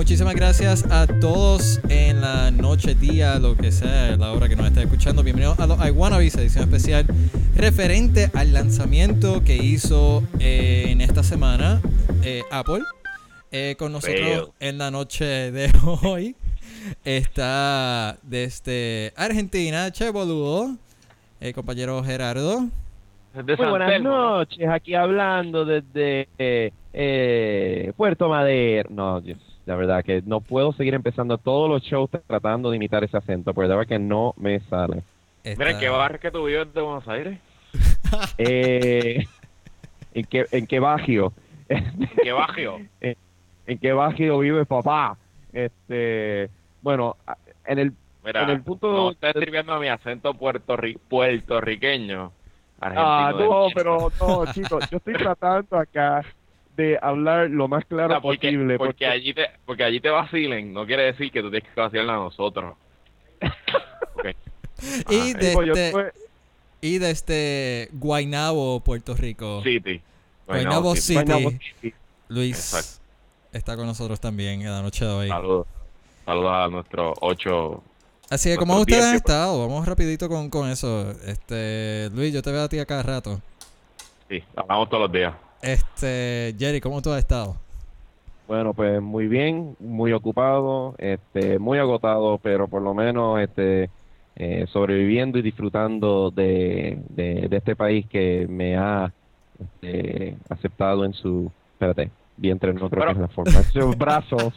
Muchísimas gracias a todos en la noche, día, lo que sea, la hora que nos esté escuchando. Bienvenidos a los I Wanna Be, edición especial referente al lanzamiento que hizo eh, en esta semana eh, Apple. Eh, con nosotros en la noche de hoy está desde Argentina, Che Boludo, el compañero Gerardo. Muy buenas noches, aquí hablando desde eh, eh, Puerto Madero. No, Dios, la verdad que no puedo seguir empezando todos los shows tratando de imitar ese acento, porque la verdad que no me sale. Mira, ¿en qué barrio que tú vives de Buenos Aires? Eh, ¿En qué, en qué barrio? ¿En qué barrio? ¿En qué barrio vive papá? Este, bueno, en el Mira, En el punto- no estés escribiendo mi acento puertorri- puertorriqueño. Ah, no, pero no, chicos, yo estoy tratando acá de hablar lo más O claro sea, porque, posible. porque allí te porque allí te vacilen, no quiere decir que tú tienes que vacilarle a nosotros. Y Digo, yo desde, tuve- y desde Guaynabo, Puerto Rico. City. Guaynabo City. City. Guaynabo City. Luis Exacto. está con nosotros también en la noche de hoy. Saludos. Saludos a nuestros ocho. Así que, ¿cómo ustedes han estado? Vamos rapidito con, con eso. Este, Luis, yo te veo a ti a cada rato. Sí, hablamos todos los días. Este, Jerry, ¿cómo tú has estado? Bueno, pues muy bien, muy ocupado, este, muy agotado, pero por lo menos este, eh, sobreviviendo y disfrutando de, de, de este país que me ha este, aceptado en su, espérate, vientre no creo Pero- que es la forma, sus brazos.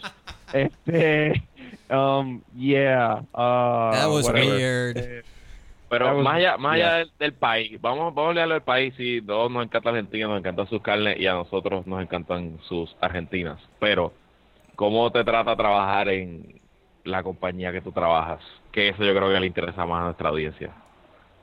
Este, um, yeah, uh, That was whatever. weird. Eh, Pero más allá, más allá del, del país, vamos, vamos a hablar del país. Sí, todos nos encanta Argentina, nos encantan sus carnes y a nosotros nos encantan sus argentinas. Pero, ¿cómo te trata trabajar en la compañía que tú trabajas? Que eso yo creo que le interesa más a nuestra audiencia.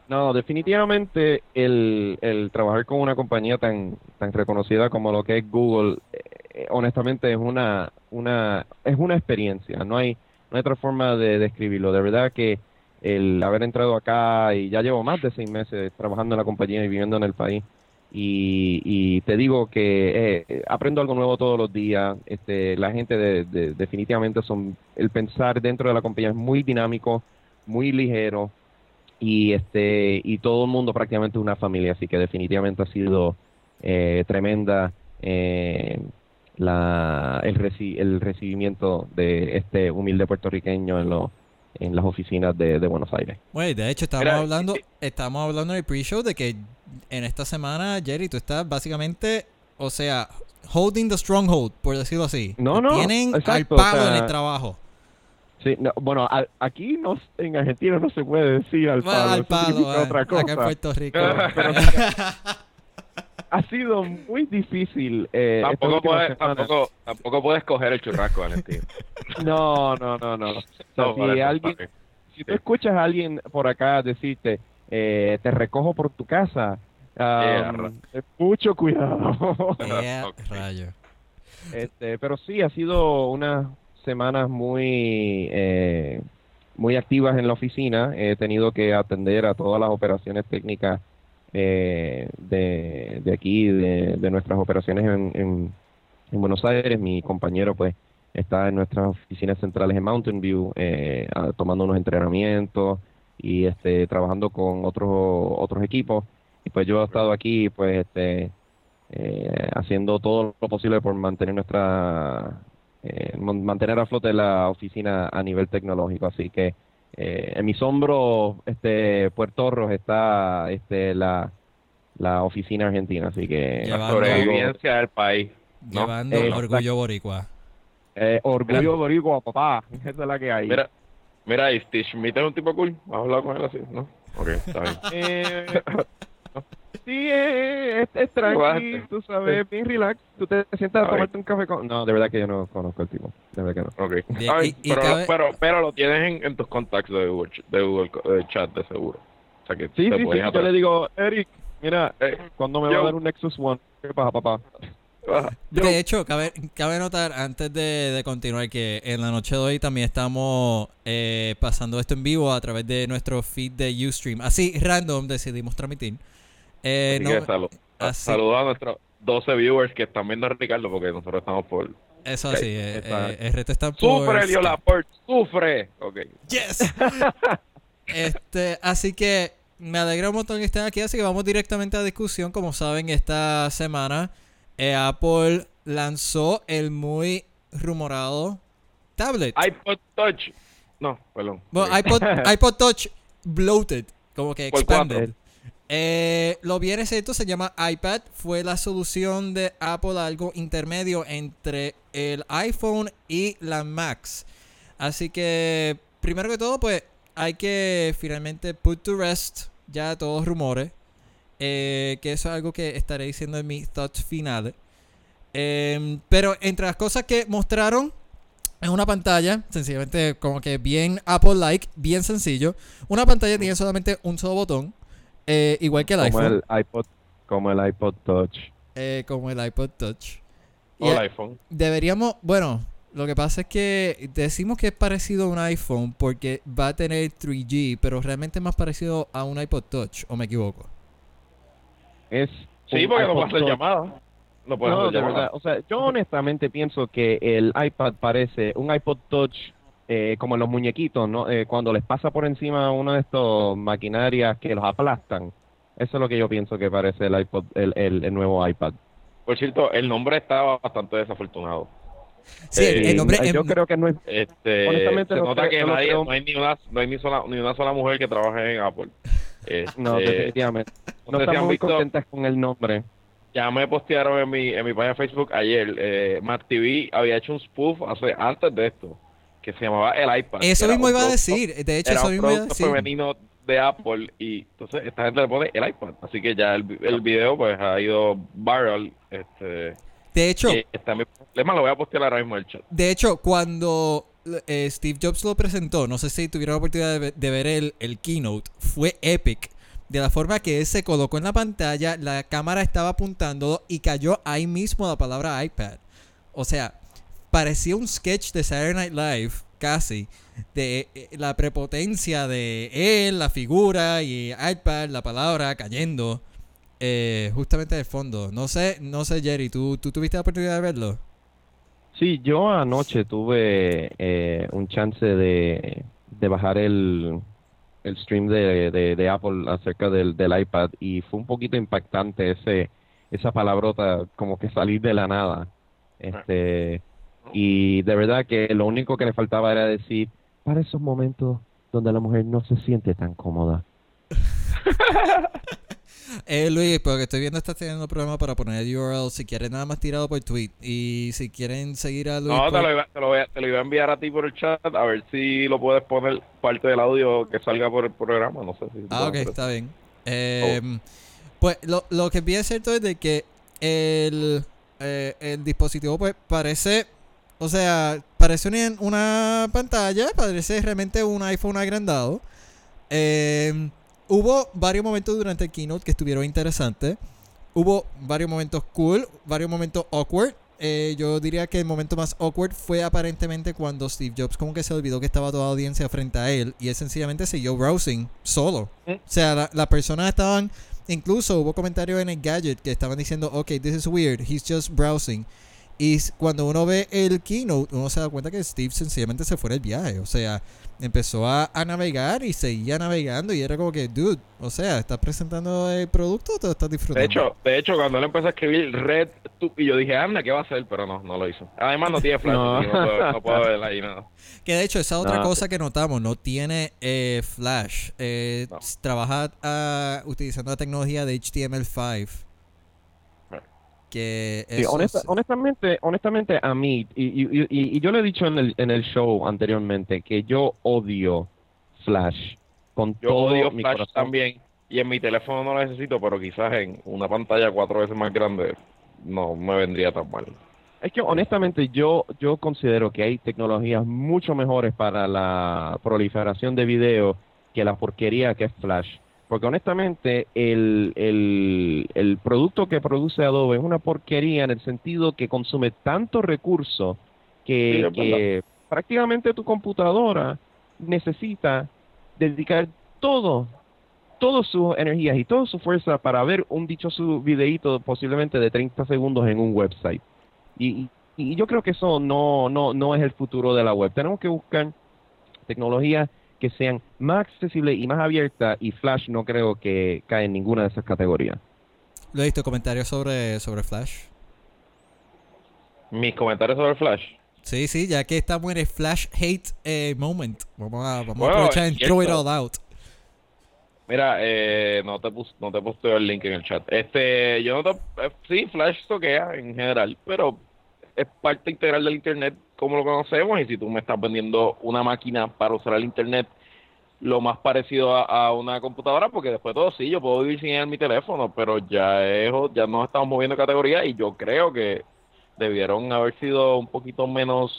No, definitivamente el, el trabajar con una compañía tan, tan reconocida como lo que es Google, eh, honestamente es una, una, es una experiencia, no hay, no hay otra forma de describirlo. De verdad que el haber entrado acá y ya llevo más de seis meses trabajando en la compañía y viviendo en el país y, y te digo que eh, aprendo algo nuevo todos los días. Este, la gente de, de- definitivamente son, el pensar dentro de la compañía es muy dinámico, muy ligero y este y todo el mundo prácticamente una familia así que definitivamente ha sido eh, tremenda eh, la el, reci- el recibimiento de este humilde puertorriqueño en los en las oficinas de, de Buenos Aires Güey, de hecho, estábamos Mira, hablando, eh, estábamos hablando en el pre-show de que en esta semana, Jerry, tú estás básicamente, o sea, holding the stronghold, por decirlo así. No, no, Tienen exacto, al o palo sea, en el trabajo. sí no, bueno a- aquí no en Argentina no se puede decir al Bueno, palo, al palo, eh, otra acá en cosa Puerto Rico. Pero- ha sido muy difícil eh, Tampoco puedes, tampoco, tampoco puedes coger el churrasco, Valentín. no no no no o sea, No, si alguien tú escuchas a alguien por acá decirte, eh, te recojo por tu casa, um, mucho cuidado. Rayo. este, pero sí, ha sido unas semanas muy, eh, muy activas en la oficina. He tenido que atender a todas las operaciones técnicas eh, de, de aquí, de, de nuestras operaciones en, en, en Buenos Aires. Mi compañero, pues, está en nuestras oficinas centrales en Mountain View, eh, tomando unos entrenamientos y este, trabajando con otros otros equipos. Y pues yo he estado aquí, pues, este, eh, haciendo todo lo posible por mantener nuestra eh, mantener a flote la oficina a nivel tecnológico. Así que eh, en mis hombros, este, Puerto Rico está este, la, la oficina argentina. Así que. La sobrevivencia del país. ¿no? Llevando Eh, orgullo boricua. eh, orgullo boricua, papá. Esa es la que hay. Mira, mira, Schmidt es un tipo cool. ¿Has hablado con él así? ¿No? Ok, está bien. Sí, eh, es, es tranqui, Guate. tú sabes, bien relax. Tú te sientas a tomarte un café con... No, de verdad que yo no conozco al tipo. De verdad que no. Ok. Bien, Ay, y- y pero, cabe- pero, pero lo tienes en, en tus contactos de Google, de Google Chat, de seguro. O sea que Sí, te sí, sí. Yo le digo, Eric, mira, Eh, ¿cuándo me va a dar un Nexus One? ¿Qué pasa, papá? Yo- De hecho, cabe, cabe notar antes de, de continuar que en la noche de hoy también estamos eh, pasando esto en vivo a través de nuestro feed de Ustream. Así, random, decidimos transmitir. Eh, así no- que salu- así- saludos a nuestros 12 viewers que están viendo a Ricardo porque nosotros estamos por... eso Ok, así, eh, está- eh, el resto está por... ¡Sufre, Leo Laporte! ¡Sufre! Ok. ¡Yes! este, así que me alegra un montón que estén aquí, así que vamos directamente a discusión. Como saben, esta semana eh, Apple lanzó el muy rumorado tablet. iPod Touch. No, perdón. Bueno, iPod, iPod Touch bloated, como que expanded. Eh, lo bien cierto se llama iPad. Fue la solución de Apple a algo intermedio entre el iPhone y la Max. Así que, primero que todo, pues hay que finalmente put to rest ya todos los rumores. eh, que eso es algo que estaré diciendo en mis thoughts finales. Em, pero entre las cosas que mostraron es una pantalla, sencillamente como que bien Apple-like, bien sencillo. Una pantalla tiene solamente un solo botón, eh, igual que el como iPhone, el iPod, como el iPod Touch. eh, como el iPod Touch. O Y el a- iPhone. deberíamos, bueno, lo que pasa es que decimos que es parecido a un iPhone porque va a tener 3G, pero realmente es más parecido a un iPod Touch, o me equivoco. Es Sí, porque no iPod puedes hacer llamadas. No puedes No, hacer llamadas. O sea, yo honestamente pienso que el iPad parece un iPod Touch eh, como los muñequitos, ¿no? Eh, cuando les pasa por encima uno de estos maquinarias que los aplastan. Eso es lo que yo pienso que parece el iPod, el, el, el nuevo iPad. Por cierto, el nombre estaba bastante desafortunado. Sí, el- Eh, el nombre yo creo que no es Este, Honestamente, se no nota que no nadie, hay ni una, no hay ni sola, ni una sola mujer que trabaje en Apple. Este, No, definitivamente. no estamos muy visto- contentas con el nombre. Ya me postearon en mi, en mi página de Facebook ayer. Eh, Mac TV había hecho un spoof hace, antes de esto que se llamaba el iPad. Eso mismo iba a decir, de hecho era eso un mismo iba a decir. femenino de Apple y entonces esta gente le pone el iPad. Así que ya el, el video pues ha ido viral. Este, De hecho, está mi- lo voy a postear ahora mismo en el chat. De hecho, cuando eh, Steve Jobs lo presentó, no sé si tuvieron la oportunidad de ver el, el keynote, fue epic. De la forma que él se colocó en la pantalla, la cámara estaba apuntando y cayó ahí mismo la palabra iPad. O sea, parecía un sketch de Saturday Night Live, casi, de eh, la prepotencia de él, la figura y iPad, la palabra cayendo eh, justamente de fondo. No sé, no sé, Jerry, ¿tú, ¿tú tuviste la oportunidad de verlo? Sí, yo anoche tuve eh, un chance de, de bajar el, el stream de, de, de Apple acerca del, del iPad y fue un poquito impactante ese esa palabrota como que salir de la nada. Este y de verdad que lo único que le faltaba era decir para esos momentos donde la mujer no se siente tan cómoda. Eh, Luis, porque estoy viendo estás teniendo problemas para poner el URL. Si quieres, nada más tirado por tweet. Y si quieren seguir a Luis. No, te lo, iba, te, lo voy a, te lo iba a enviar a ti por el chat a ver si lo puedes poner parte del audio que salga por el programa. No sé si. Ah, ok, está bien. Eh, Pues lo, lo que es bien cierto es de que el, eh, el dispositivo pues parece, o sea, parece una, una pantalla, parece realmente un iPhone agrandado. Eh, hubo varios momentos durante el keynote que estuvieron interesantes. Hubo varios momentos cool, varios momentos awkward. Eh, yo diría que el momento más awkward fue aparentemente cuando Steve Jobs como que se olvidó que estaba toda la audiencia frente a él y él sencillamente siguió browsing solo. O sea, la- las personas estaban, incluso hubo comentarios en el gadget que estaban diciendo, ok, this is weird, he's just browsing. Y cuando uno ve el keynote, uno se da cuenta que Steve sencillamente se fue en el viaje. O sea, empezó a, a navegar y seguía navegando y era como que, dude, o sea, ¿estás presentando el producto o te lo estás disfrutando? De hecho, de hecho, cuando él empezó a escribir Red, tu- y yo dije, anda, ¿qué va a hacer? Pero no, no lo hizo. Además, no tiene flash, No. puedo, no puedo ver ahí nada. Que de hecho, esa otra No, cosa que notamos, no tiene eh, Flash. Eh, Trabaja ah, utilizando la tecnología de HTML5. Que Sí, honesta- es- honestamente, honestamente a mí, y, y- y- y yo le he dicho en el, en el show anteriormente que yo odio Flash con Yo todo odio mi Flash corazón. también. Y en mi teléfono no lo necesito, pero quizás en una pantalla cuatro veces más grande no me vendría tan mal. Es que honestamente yo, yo considero que hay tecnologías mucho mejores para la proliferación de video que la porquería que es Flash. Porque honestamente el, el, el producto que produce Adobe es una porquería en el sentido que consume tanto recurso que, Sí, es que prácticamente tu computadora necesita dedicar todo, todas sus energías y toda su fuerza para ver un dichoso videíto posiblemente de 30 segundos en un website. Y, y- y yo creo que eso no, no, no es el futuro de la web. Tenemos que buscar tecnologías que sean más accesibles y más abiertas y Flash no creo que cae en ninguna de esas categorías. ¿Lo he visto comentarios sobre, sobre Flash? Mis comentarios sobre Flash. Sí, sí, ya que estamos en el Flash Hate eh, moment. Vamos a, vamos Bueno, a aprovechar and throw it all out. Mira, eh, no te pus, no te posteo el link en el chat. Este, yo no te, eh, sí, Flash toquea en general, pero es parte integral del internet como lo conocemos y si tú me estás vendiendo una máquina para usar el internet lo más parecido a, a una computadora, porque después de todo sí, yo puedo vivir sin en mi teléfono, pero ya es, ya nos estamos moviendo de categoría y yo creo que debieron haber sido un poquito menos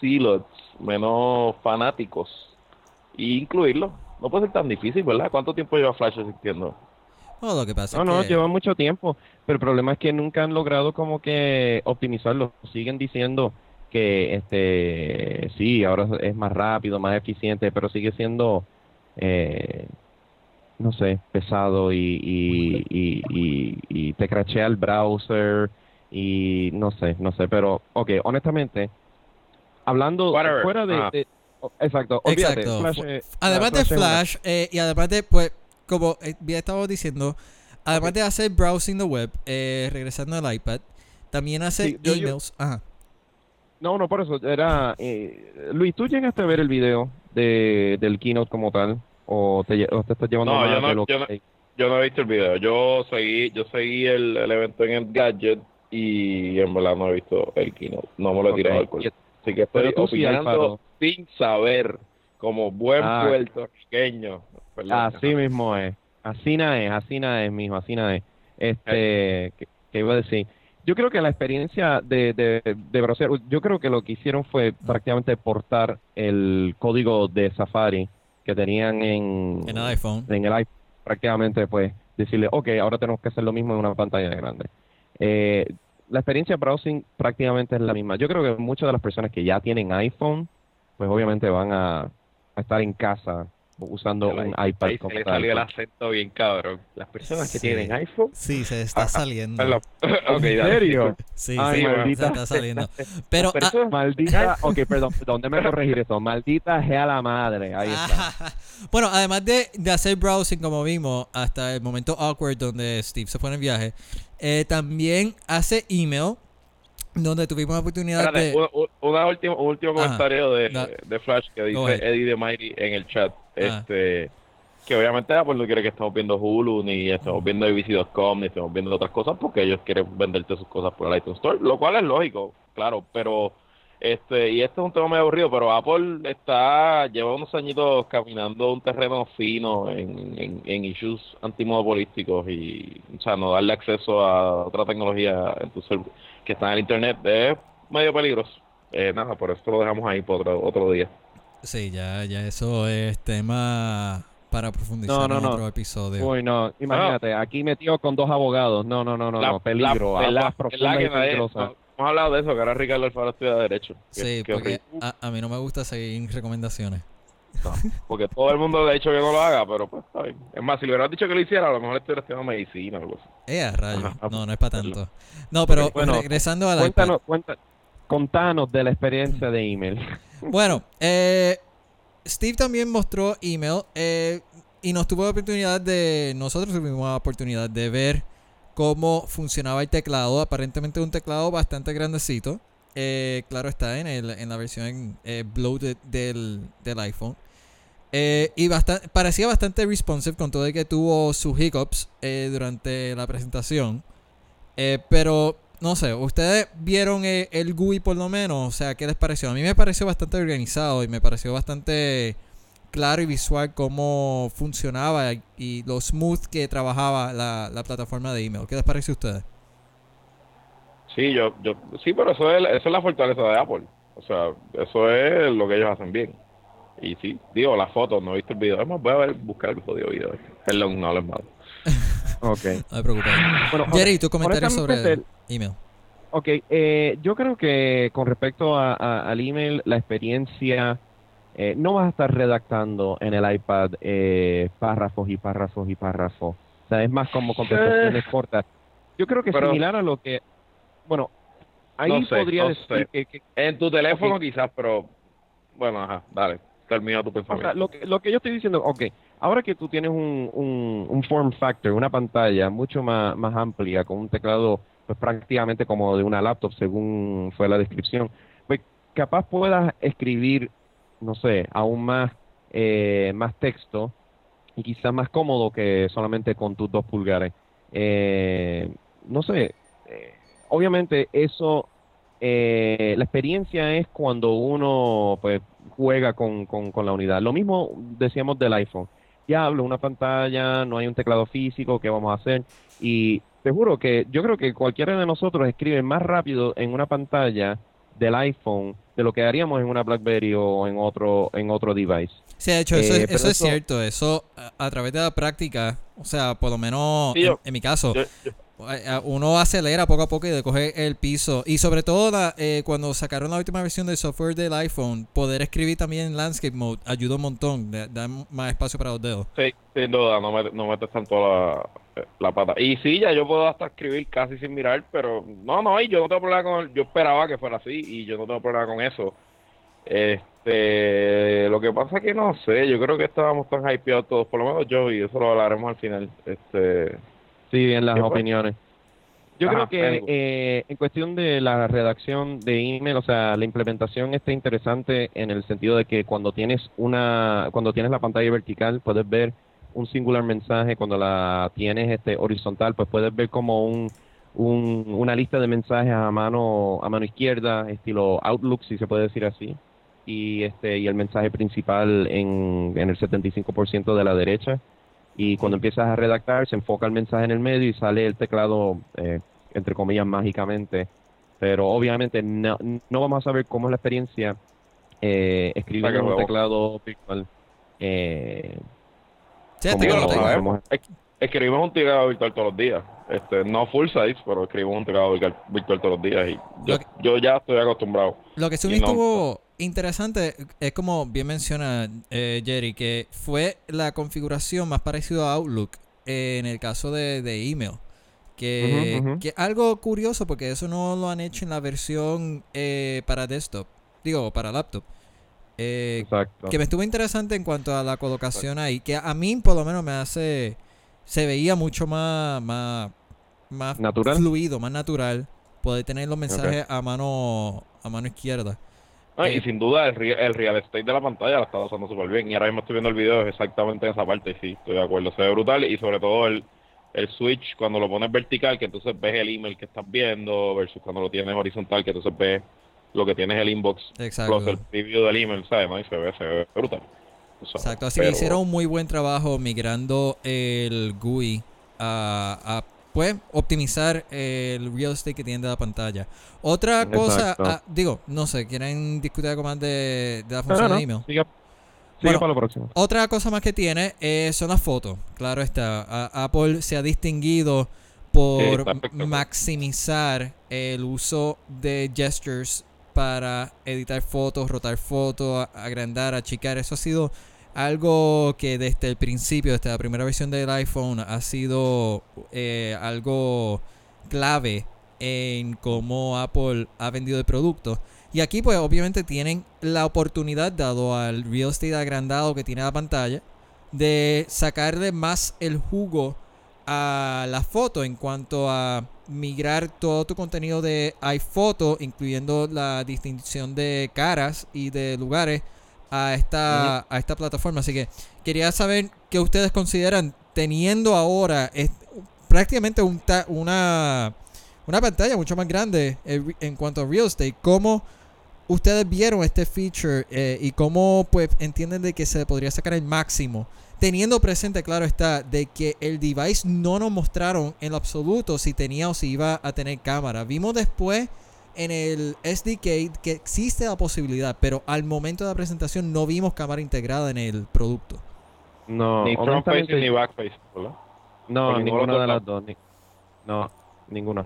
silos, menos fanáticos e incluirlo. No puede ser tan difícil, ¿verdad? ¿Cuánto tiempo lleva Flash existiendo? No, lo que pasa No, es no, que... lleva mucho tiempo, pero el problema es que nunca han logrado como que optimizarlo. Siguen diciendo que este sí, ahora es más rápido, más eficiente, pero sigue siendo eh, no sé, pesado y, y, y, y, y te crachea el browser y no sé, no sé, pero ok, honestamente, hablando Whatever. fuera de, oh, exacto, olvídate, Exacto. Flash, eh, Además de Flash, eh, y además de, pues, como eh, bien estábamos diciendo, además de hacer browsing the web, eh, regresando al iPad, también hace Sí, yo- yo- emails. Ajá. No, no, por eso era... eh, Luis, ¿tú llegaste a ver el video de, del keynote como tal? ¿O te, lle- o te estás llevando No, yo no- yo que... Yo no he visto el video. Yo seguí, yo seguí el, el evento en el gadget y en verdad no he visto el keynote. No me lo he Ok, tirado al cuerpo. Así que estoy opinando sin saber, como buen Ah. puertorriqueño. Perdón. Así mismo es. Así nada es, así nada es, mijo, así nada es. Este, ¿qué, qué iba a decir? Yo creo que la experiencia de, de, de browser, yo creo que lo que hicieron fue prácticamente portar el código de Safari que tenían en, En el iPhone. en el iPhone, prácticamente pues decirle, ok, ahora tenemos que hacer lo mismo en una pantalla grande. Eh, la experiencia de browsing prácticamente es la misma. Yo creo que muchas de las personas que ya tienen iPhone, pues obviamente van a, a estar en casa usando un iPad Ahí se como le salió el acento bien cabrón. Las personas que Sí. tienen iPhone. Sí, se está Ah, saliendo. Perdón. Ok, ¿En serio? Sí, Ay, sí, maldita se está saliendo. Pero, Pero ah, maldita, ok, perdón, perdón, déjame corregir eso, maldita sea la madre, ahí está. bueno, además de, de hacer browsing, como vimos, hasta el momento awkward donde Steve se fue en el viaje, eh, también hace email, donde tuvimos la oportunidad Espérate, de... un, último Ajá. comentario de, de Flash que dice. Eddie de Mighty en el chat. Ah. Este, que obviamente Apple no quiere que estemos viendo Hulu, ni estemos viendo ABC.com, ni estemos viendo otras cosas, porque ellos quieren venderte sus cosas por el iTunes Store, lo cual es lógico, claro, pero este y este es un tema medio aburrido, pero Apple está lleva unos añitos caminando un terreno fino en, en, en issues antimonopolísticos y, o sea, no darle acceso a otra tecnología que está en el internet es medio peligroso. Eh, nada, por eso lo dejamos ahí por otro, otro día. Sí, ya, ya eso es tema para profundizar No, no, en no. otro episodio. Uy, no, imagínate, aquí metido con dos abogados, no, no, no, no, no, peligro, la, la, la que nadie- hemos hablado de eso, que ahora Ricardo Alfaro estudia Derecho. Sí, que porque a, a mí no me gusta seguir recomendaciones. Porque todo el mundo le ha dicho que no lo haga, pero pues está bien. Es más, si le hubieras dicho que lo hiciera, a lo mejor estuviera estudiando medicina o algo así. Eh, rayo. No, no es para tanto. No, pero Bueno, regresando a la Cuéntanos, cuenta- contanos de la experiencia de email. Bueno, eh, Steve también mostró email eh, y nos tuvo la oportunidad de, nosotros tuvimos la oportunidad de ver cómo funcionaba el teclado. Aparentemente un teclado bastante grandecito. Eh, claro está en, el, en la versión eh, bloated del, del iPhone. Eh, y basta- parecía bastante responsive con todo el que tuvo sus hiccups eh, durante la presentación. Eh, pero no sé, ustedes vieron eh, el GUI por lo menos, o sea, ¿qué les pareció? A mí me pareció bastante organizado y me pareció bastante claro y visual cómo funcionaba y, y lo smooth que trabajaba la, la plataforma de email. ¿Qué les parece a ustedes? Sí, yo, yo, sí, pero eso es, eso es la fortaleza de Apple. O sea, eso es lo que ellos hacen bien. Y sí, digo, las fotos, no he visto el video. Voy a ver, buscar el jodido video. Perdón, no hables mal. Ok. No te preocupes. Bueno, Jerry, tu comentario sobre honestamente, email. Ok, eh, yo creo que con respecto a- a- al email, la experiencia, eh, no vas a estar redactando en el iPad eh, párrafos y párrafos y párrafos. O sea, es más como contestaciones cortas. Yo creo que Pero- similar a lo que, bueno, ahí No sé, podría no decir sé. que, que- En tu teléfono Ok. quizás, pero bueno, ajá, dale, termina tu o sea, pensamiento. lo, que- lo que yo estoy diciendo, ok, ahora que tú tienes un, un, un form factor, una pantalla mucho más, más amplia, con un teclado pues prácticamente como de una laptop, según fue la descripción, pues capaz puedas escribir, no sé, aún más, eh, más texto y quizás más cómodo que solamente con tus dos pulgares. Eh, no sé, eh, obviamente eso, eh, la experiencia es cuando uno pues juega con, con, con la unidad. Lo mismo decíamos del iPhone. Diablo, una pantalla, no hay un teclado físico, ¿qué vamos a hacer? Y te juro que yo creo que cualquiera de nosotros escribe más rápido en una pantalla del iPhone de lo que haríamos en una BlackBerry o en otro en otro device. Sí, de hecho, eso, Eh, es- pero eso es eso- cierto. Eso a, a través de la práctica, o sea, por lo menos Sí, en, yo- en mi caso, Yo- yo- Eh, eh, uno acelera poco a poco y coge el piso. Y sobre todo eh, cuando sacaron la última versión del software del iPhone, poder escribir también en landscape mode ayuda un montón. Da, da más espacio para los dedos. Sí, sin duda, no, me, no metes tanto la, la pata. Y sí, ya yo puedo hasta escribir casi sin mirar, pero no, no, y yo no tengo problema con Yo esperaba que fuera así y yo no tengo problema con eso. Este, lo que pasa es que no sé, yo creo que estábamos tan hypeados todos, por lo menos yo, y eso lo hablaremos al final. Este, Sí, en las opiniones. Yo Ajá, creo que eh, en cuestión de la redacción de email, o sea, la implementación está interesante en el sentido de que cuando tienes una, cuando tienes la pantalla vertical, puedes ver un singular mensaje. Cuando la tienes este horizontal, pues puedes ver como un, un- una lista de mensajes a mano a mano izquierda, estilo Outlook, si se puede decir así. Y este y el mensaje principal en, en el 75% de la derecha y cuando empiezas a redactar se enfoca el mensaje en el medio y sale el teclado eh, entre comillas mágicamente pero obviamente no, no vamos a saber cómo es la experiencia eh, escribiendo un teclado virtual eh, Sí, Como este sabemos. Es- Escribimos un teclado virtual todos los días. Este, no full size, pero escribimos un teclado virtual, virtual todos los días y yo, que- yo ya estoy acostumbrado. Lo que me no- estuvo interesante es como bien menciona eh, Jerry, que fue la configuración más parecida a Outlook eh, en el caso de, de email. Que, que algo curioso porque eso no lo han hecho en la versión eh, para desktop, digo, para laptop. Eh, exacto que me estuvo interesante en cuanto a la colocación ahí, que a mí por lo menos me hace, se veía mucho más, más, más Natural. fluido, más natural, poder tener los mensajes a mano, a mano izquierda. No, Eh, y sin duda el, el real estate de la pantalla la está usando súper bien. Y ahora mismo estoy viendo el video exactamente en esa parte y sí, estoy de acuerdo. Se ve brutal y sobre todo el, el switch cuando lo pones vertical, que entonces ves el email que estás viendo versus cuando lo tienes horizontal, que entonces ves lo que tienes el inbox Exacto. plus el preview del email, ¿sabes? No? Y se ve, se ve brutal. O sea, Exacto, así pero- que hicieron un muy buen trabajo migrando el GUI a, a, pues optimizar el real estate que tiene de la pantalla. Otra cosa, ah, digo, no sé, ¿quieren discutir algo más de, de la función no, de email? siga, siga Bueno, para lo próximo Otra cosa más que tiene eh, son las fotos. Claro está. A- Apple se ha distinguido por espectacular. maximizar el uso de gestures para editar fotos, rotar fotos, agrandar, achicar. Eso ha sido algo que desde el principio, desde la primera versión del iPhone, ha sido eh, algo clave en cómo Apple ha vendido el producto. Y aquí pues obviamente tienen la oportunidad, dado al real estate agrandado que tiene la pantalla, de sacarle más el jugo a la foto en cuanto a migrar todo tu contenido de iPhoto, incluyendo la distinción de caras y de lugares, a esta, a esta plataforma. Así que quería saber qué ustedes consideran teniendo ahora es- prácticamente un ta- una, una pantalla mucho más grande en, en cuanto a real estate. ¿Cómo ustedes vieron este feature eh, y cómo pues entienden de que se podría sacar el máximo? Teniendo presente, claro está, de que el device no nos mostraron en lo absoluto si tenía o si iba a tener cámara. Vimos después en el SDK que existe la posibilidad, pero al momento de la presentación no vimos cámara integrada en el producto. No, ni front honestamente, ni back facing, ¿verdad? no, ninguno ninguna de las dos. ni- no, ninguna.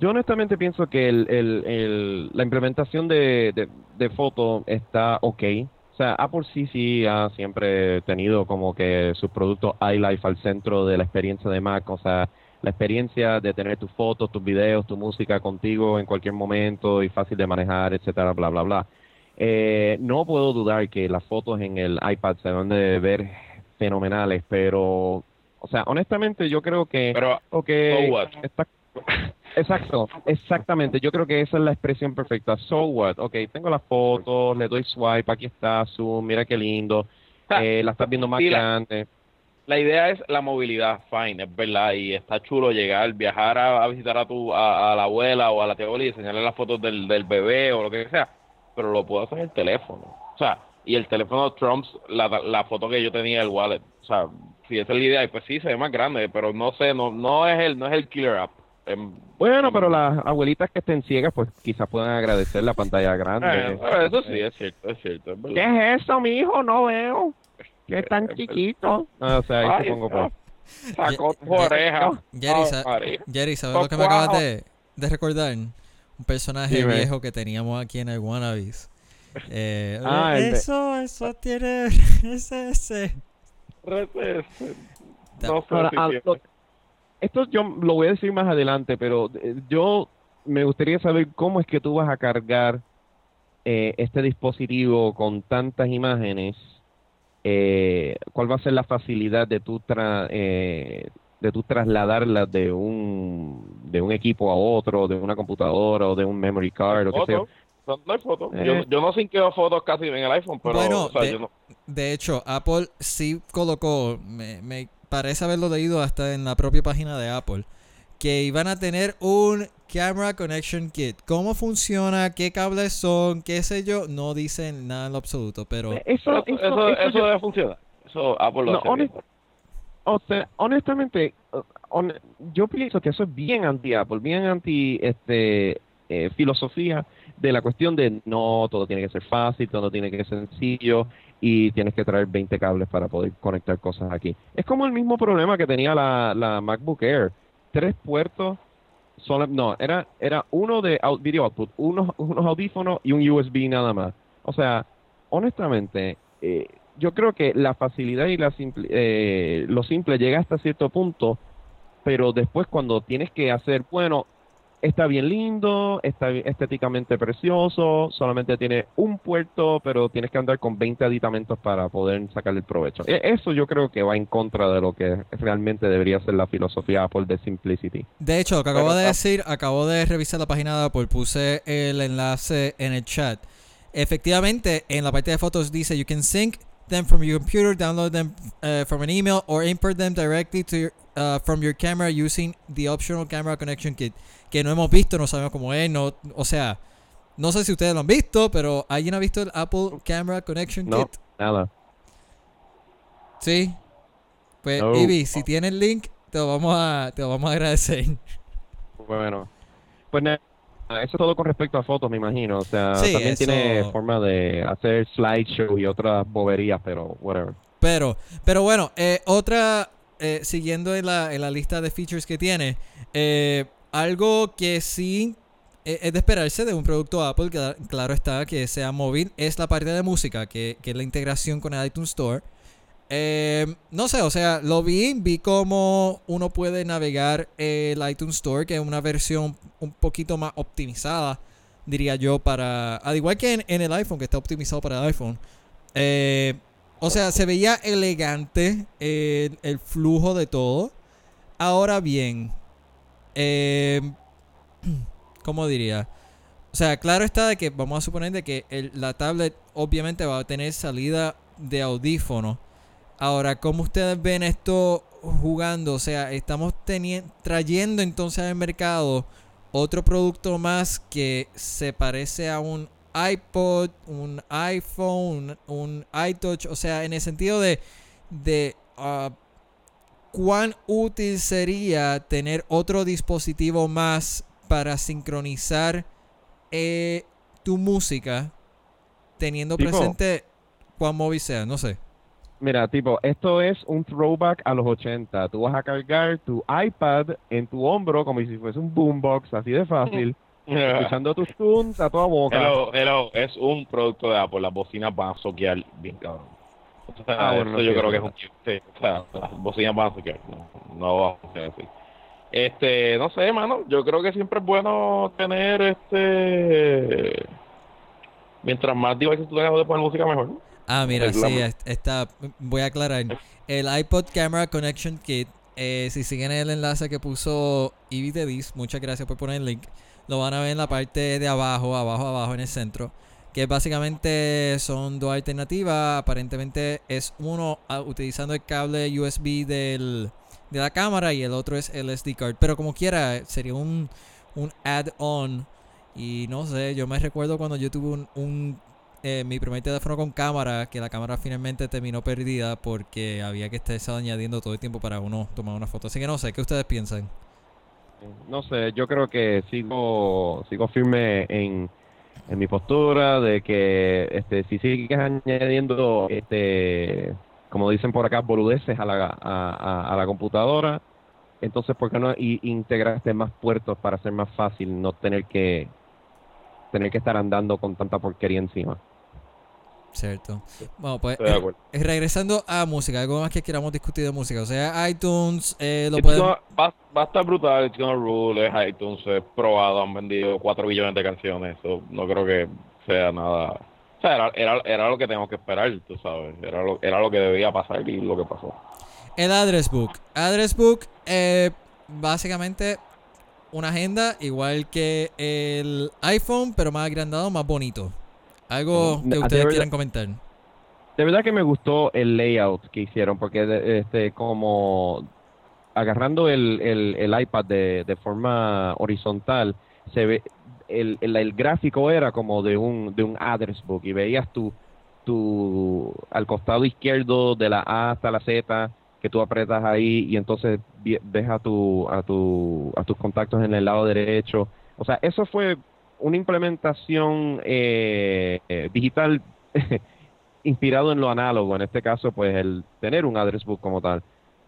Yo honestamente pienso que el, el, el- la implementación de, de, de foto está ok. O sea, Apple sí, sí ha siempre tenido como que sus productos iLife al centro de la experiencia de Mac. O sea, la experiencia de tener tus fotos, tus videos, tu música contigo en cualquier momento y fácil de manejar, etcétera, bla, bla, bla. Eh, no puedo dudar que las fotos en el iPad se van de ver fenomenales, pero, o sea, honestamente yo creo que... Pero, Ok, So what? está- exacto, exactamente. Yo creo que esa es la expresión perfecta. So what? Ok, tengo las fotos, le doy swipe, aquí está, zoom, mira qué lindo. Eh, la estás viendo más grande. La idea es la movilidad, fine, es verdad, y está chulo llegar, viajar a, a visitar a tu a, a la abuela o a la tía y enseñarle las fotos del, del bebé o lo que sea, pero lo puedo hacer en el teléfono. O sea, y el teléfono trumps la, la foto que yo tenía del wallet. O sea, si esa es la idea, pues sí, se ve más grande, pero no sé, no no es el no es el killer app. Em, Bueno, pero las abuelitas que estén ciegas, pues quizás puedan agradecer la pantalla grande. eh, eso sí, es cierto, es cierto. Es. ¿Qué es eso, mi hijo? No veo. Que es tan chiquito. Ah, o sea, ahí supongo no. pues. Sacó tu oreja. Jerry, sa- María. Jerry, ¿sabes lo que me acabas de, de recordar? Un personaje Dime. viejo que teníamos aquí en el Wannabes. Eh, Ah, de- eso, eso tiene ese, ese. No Ahora, si ah, lo- esto yo lo voy a decir más adelante, pero eh, yo me gustaría saber cómo es que tú vas a cargar eh, este dispositivo con tantas imágenes. Eh, ¿Cuál va a ser la facilidad de tu tra- eh, de tu trasladarlas de un de un equipo a otro, de una computadora o de un memory card o qué? Fotos, no, no hay fotos. Eh. Yo, yo no sinqueo fotos casi en el iPhone, pero Bueno, o sea, de- yo no. De hecho, Apple sí colocó, me, me parece haberlo leído hasta en la propia página de Apple, que iban a tener un Camera Connection Kit. ¿Cómo funciona? ¿Qué cables son? ¿Qué sé yo? No dicen nada en lo absoluto, pero... Eso, Eso, eso, eso, eso eso yo- debe funcionar. Eso Apple lo No, hace honest-. O sea, honestamente, hon- yo pienso que eso es bien anti-Apple, bien anti este eh, filosofía de la cuestión de no, todo tiene que ser fácil, todo tiene que ser sencillo y tienes que traer 20 cables para poder conectar cosas aquí. Es como el mismo problema que tenía la, la MacBook Air. Tres puertos, no, era, era uno de video output, unos, unos audífonos y un USB nada más. O sea, honestamente, eh, yo creo que la facilidad y la simple, eh, lo simple llega hasta cierto punto, pero después cuando tienes que hacer, bueno, está bien lindo, está estéticamente precioso, solamente tiene un puerto, pero tienes que andar con 20 aditamentos para poder sacarle el provecho. E- Eso yo creo que va en contra de lo que realmente debería ser la filosofía Apple de Simplicity. De hecho, lo que acabo Pero de decir, acabo de revisar la página de Apple, puse el enlace en el chat. Efectivamente, en la parte de fotos dice, you can sync them from your computer, download them uh, from an email, or import them directly to your, uh, from your camera using the optional camera connection kit. Que no hemos visto, no sabemos cómo es, no, o sea, no sé si ustedes lo han visto, pero ¿alguien ha visto el Apple Camera Connection No, Kit? nada. Sí. Pues, No. Si tiene el link, te lo vamos a, te lo vamos a agradecer. Bueno, pues nada, eso es todo con respecto a fotos, me imagino. O sea, Sí, también eso- tiene forma de hacer slideshow y otras boberías, pero whatever. Pero, pero bueno, eh, otra, eh, siguiendo en la, en la lista de features que tiene, eh, algo que sí e, es de esperarse de un producto Apple, que claro está, que sea móvil, es la parte de música, que, que es la integración con el iTunes Store. Eh, no sé, o sea, lo vi, vi cómo uno puede navegar el iTunes Store, que es una versión un poquito más optimizada, diría yo, para... Al igual que en, el iPhone, que está optimizado para el iPhone. Eh, o sea, se veía elegante el, flujo de todo. Ahora bien, eh, ¿cómo diría? O sea, claro está de que vamos a suponer de que la tablet obviamente va a tener salida de audífono Ahora, ¿cómo ustedes ven esto jugando? O sea, estamos trayendo entonces al mercado otro producto más que se parece a un iPod, un iPhone, un, iTouch. O sea, en el sentido de, de ah, cuán útil sería tener otro dispositivo más para sincronizar eh, tu música teniendo presente cuán móvil sea, no sé. Mira, tipo, esto es un throwback a los 80. Tú vas a cargar tu iPad en tu hombro como si fuese un boombox, así de fácil. escuchando tus tunes a toda boca. Hello, hello, es un producto de Apple. Las bocinas van a soquear bien cabrón. Ah, bueno, yo creo que es un sí, o sea, las bocinas van a soquear. No, no va a ser así. Este, no sé, mano. Yo creo que siempre es bueno tener este. Mientras más devices tú tengas de poner música, mejor. Ah, mira, sí, está, voy a aclarar. El iPod Camera Connection Kit, eh, si siguen el enlace que puso Davis, muchas gracias por poner el link, lo van a ver en la parte de abajo, abajo, abajo en el centro. Que básicamente son dos alternativas. Aparentemente es uno ah, utilizando el cable USB del, de la cámara y el otro es el SD card. Pero como quiera, sería un, un add-on. Y no sé, yo me recuerdo cuando yo tuve un eh, mi primer teléfono con cámara, que la cámara finalmente terminó perdida porque había que estar añadiendo todo el tiempo para uno tomar una foto. Así que no sé, ¿qué ustedes piensan? No sé, yo creo que sigo sigo firme en, en mi postura de que este si sigues añadiendo este como dicen por acá boludeces a la, a, la computadora entonces por qué no integraste más puertos para hacer más fácil no tener que tener que estar andando con tanta porquería encima Cierto. Bueno, pues eh, regresando a música, algo más que queramos discutir de música. O sea, iTunes eh, lo pueden... va, a estar brutal, It's Gonna Rule, es iTunes, es probado, han vendido 4 billones de canciones. Eso no creo que sea nada... O sea, era, era, era, lo que teníamos que esperar, tú sabes. Era lo, era lo que debía pasar y lo que pasó. El Address Book. Address Book, eh, básicamente una agenda igual que el iPhone, pero más agrandado, más bonito. Algo que ustedes quieran comentar. De verdad que me gustó el layout que hicieron, porque este como agarrando el, el, iPad de, de, forma horizontal, se ve el, el, gráfico era como de un, de un address book y veías tu, tu al costado izquierdo de la A hasta la Z que tú apretas ahí y entonces ves a tu a tu a tus contactos en el lado derecho. O sea, eso fue una implementación eh, eh, digital inspirado en lo análogo, en este caso, pues el tener un address book como tal.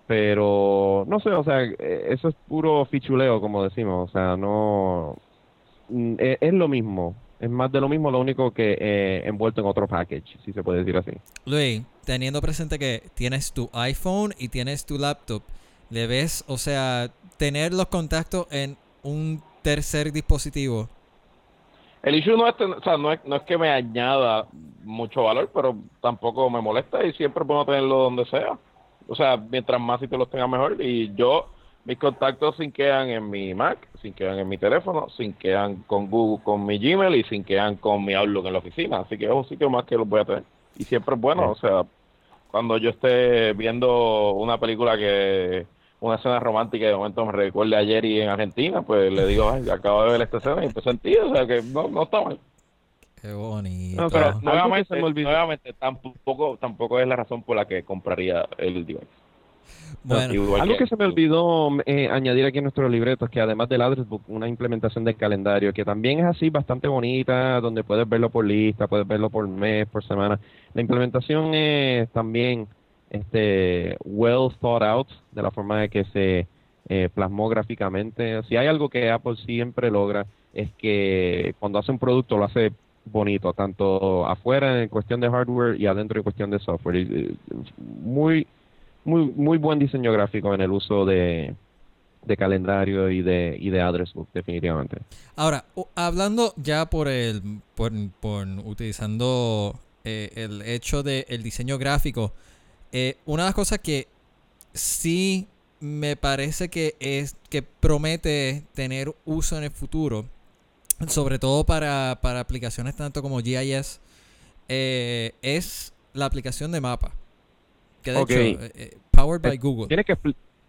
Pero no sé, o sea, eh, eso es puro fichuleo, como decimos, o sea, no. Mm, es, lo mismo, es más de lo mismo, lo único que envuelto en otro package, si se puede decir así. Luis, teniendo presente que tienes tu iPhone y tienes tu laptop, ¿le ves, o sea, tener los contactos en un tercer dispositivo? El issue no es, o sea, no es, no es que me añada mucho valor, pero tampoco me molesta y siempre puedo tenerlo donde sea. O sea, mientras más sitios los tenga mejor. Y yo, mis contactos sin quedan en mi Mac, sin quedan en mi teléfono, sin quedan con Google, con mi Gmail y sin quedan con mi Outlook en la oficina. Así que es un sitio más que los voy a tener. Y siempre es bueno, o sea, cuando yo esté viendo una película que una escena romántica y de momento me recuerde ayer y en Argentina, pues le digo, ay, acabo de ver esta escena y empecé a sentir, o sea que no, no está mal. Qué bonito. No, pero nuevamente, nuevamente tampoco, tampoco es la razón por la que compraría el device. Bueno, algo que, se me olvidó eh, añadir aquí en nuestro libreto es que además del address book, una implementación del calendario que también es así bastante bonita, donde puedes verlo por lista, puedes verlo por mes, por semana. La implementación es también este well thought out de la forma de que se eh, plasmó gráficamente. Si hay algo que Apple siempre logra es que cuando hace un producto lo hace bonito, tanto afuera en cuestión de hardware y adentro en cuestión de software. Y, Muy, muy, muy buen diseño gráfico en el uso de, de calendario y de, y de address book, definitivamente. Ahora, hablando ya por el, por, por utilizando eh, el hecho del diseño gráfico, eh, una de las cosas que sí me parece que es que promete tener uso en el futuro, sobre todo para, para aplicaciones tanto como GIS, eh, es la aplicación de mapa. Que de hecho, eh, eh, powered by Eh, Google. Tienes que,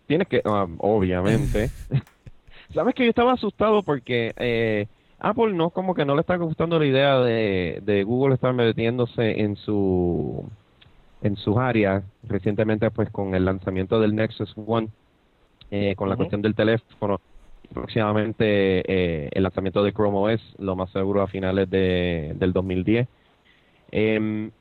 tienes que, ah, obviamente. Sabes que yo estaba asustado porque eh, Apple no, como que no le está gustando la idea de, de Google estar metiéndose en su, en sus áreas. Recientemente, pues, con el lanzamiento del Nexus One, eh, con la cuestión del teléfono, próximamente eh, el lanzamiento de Chrome OS, lo más seguro a finales de, del 2010. Em,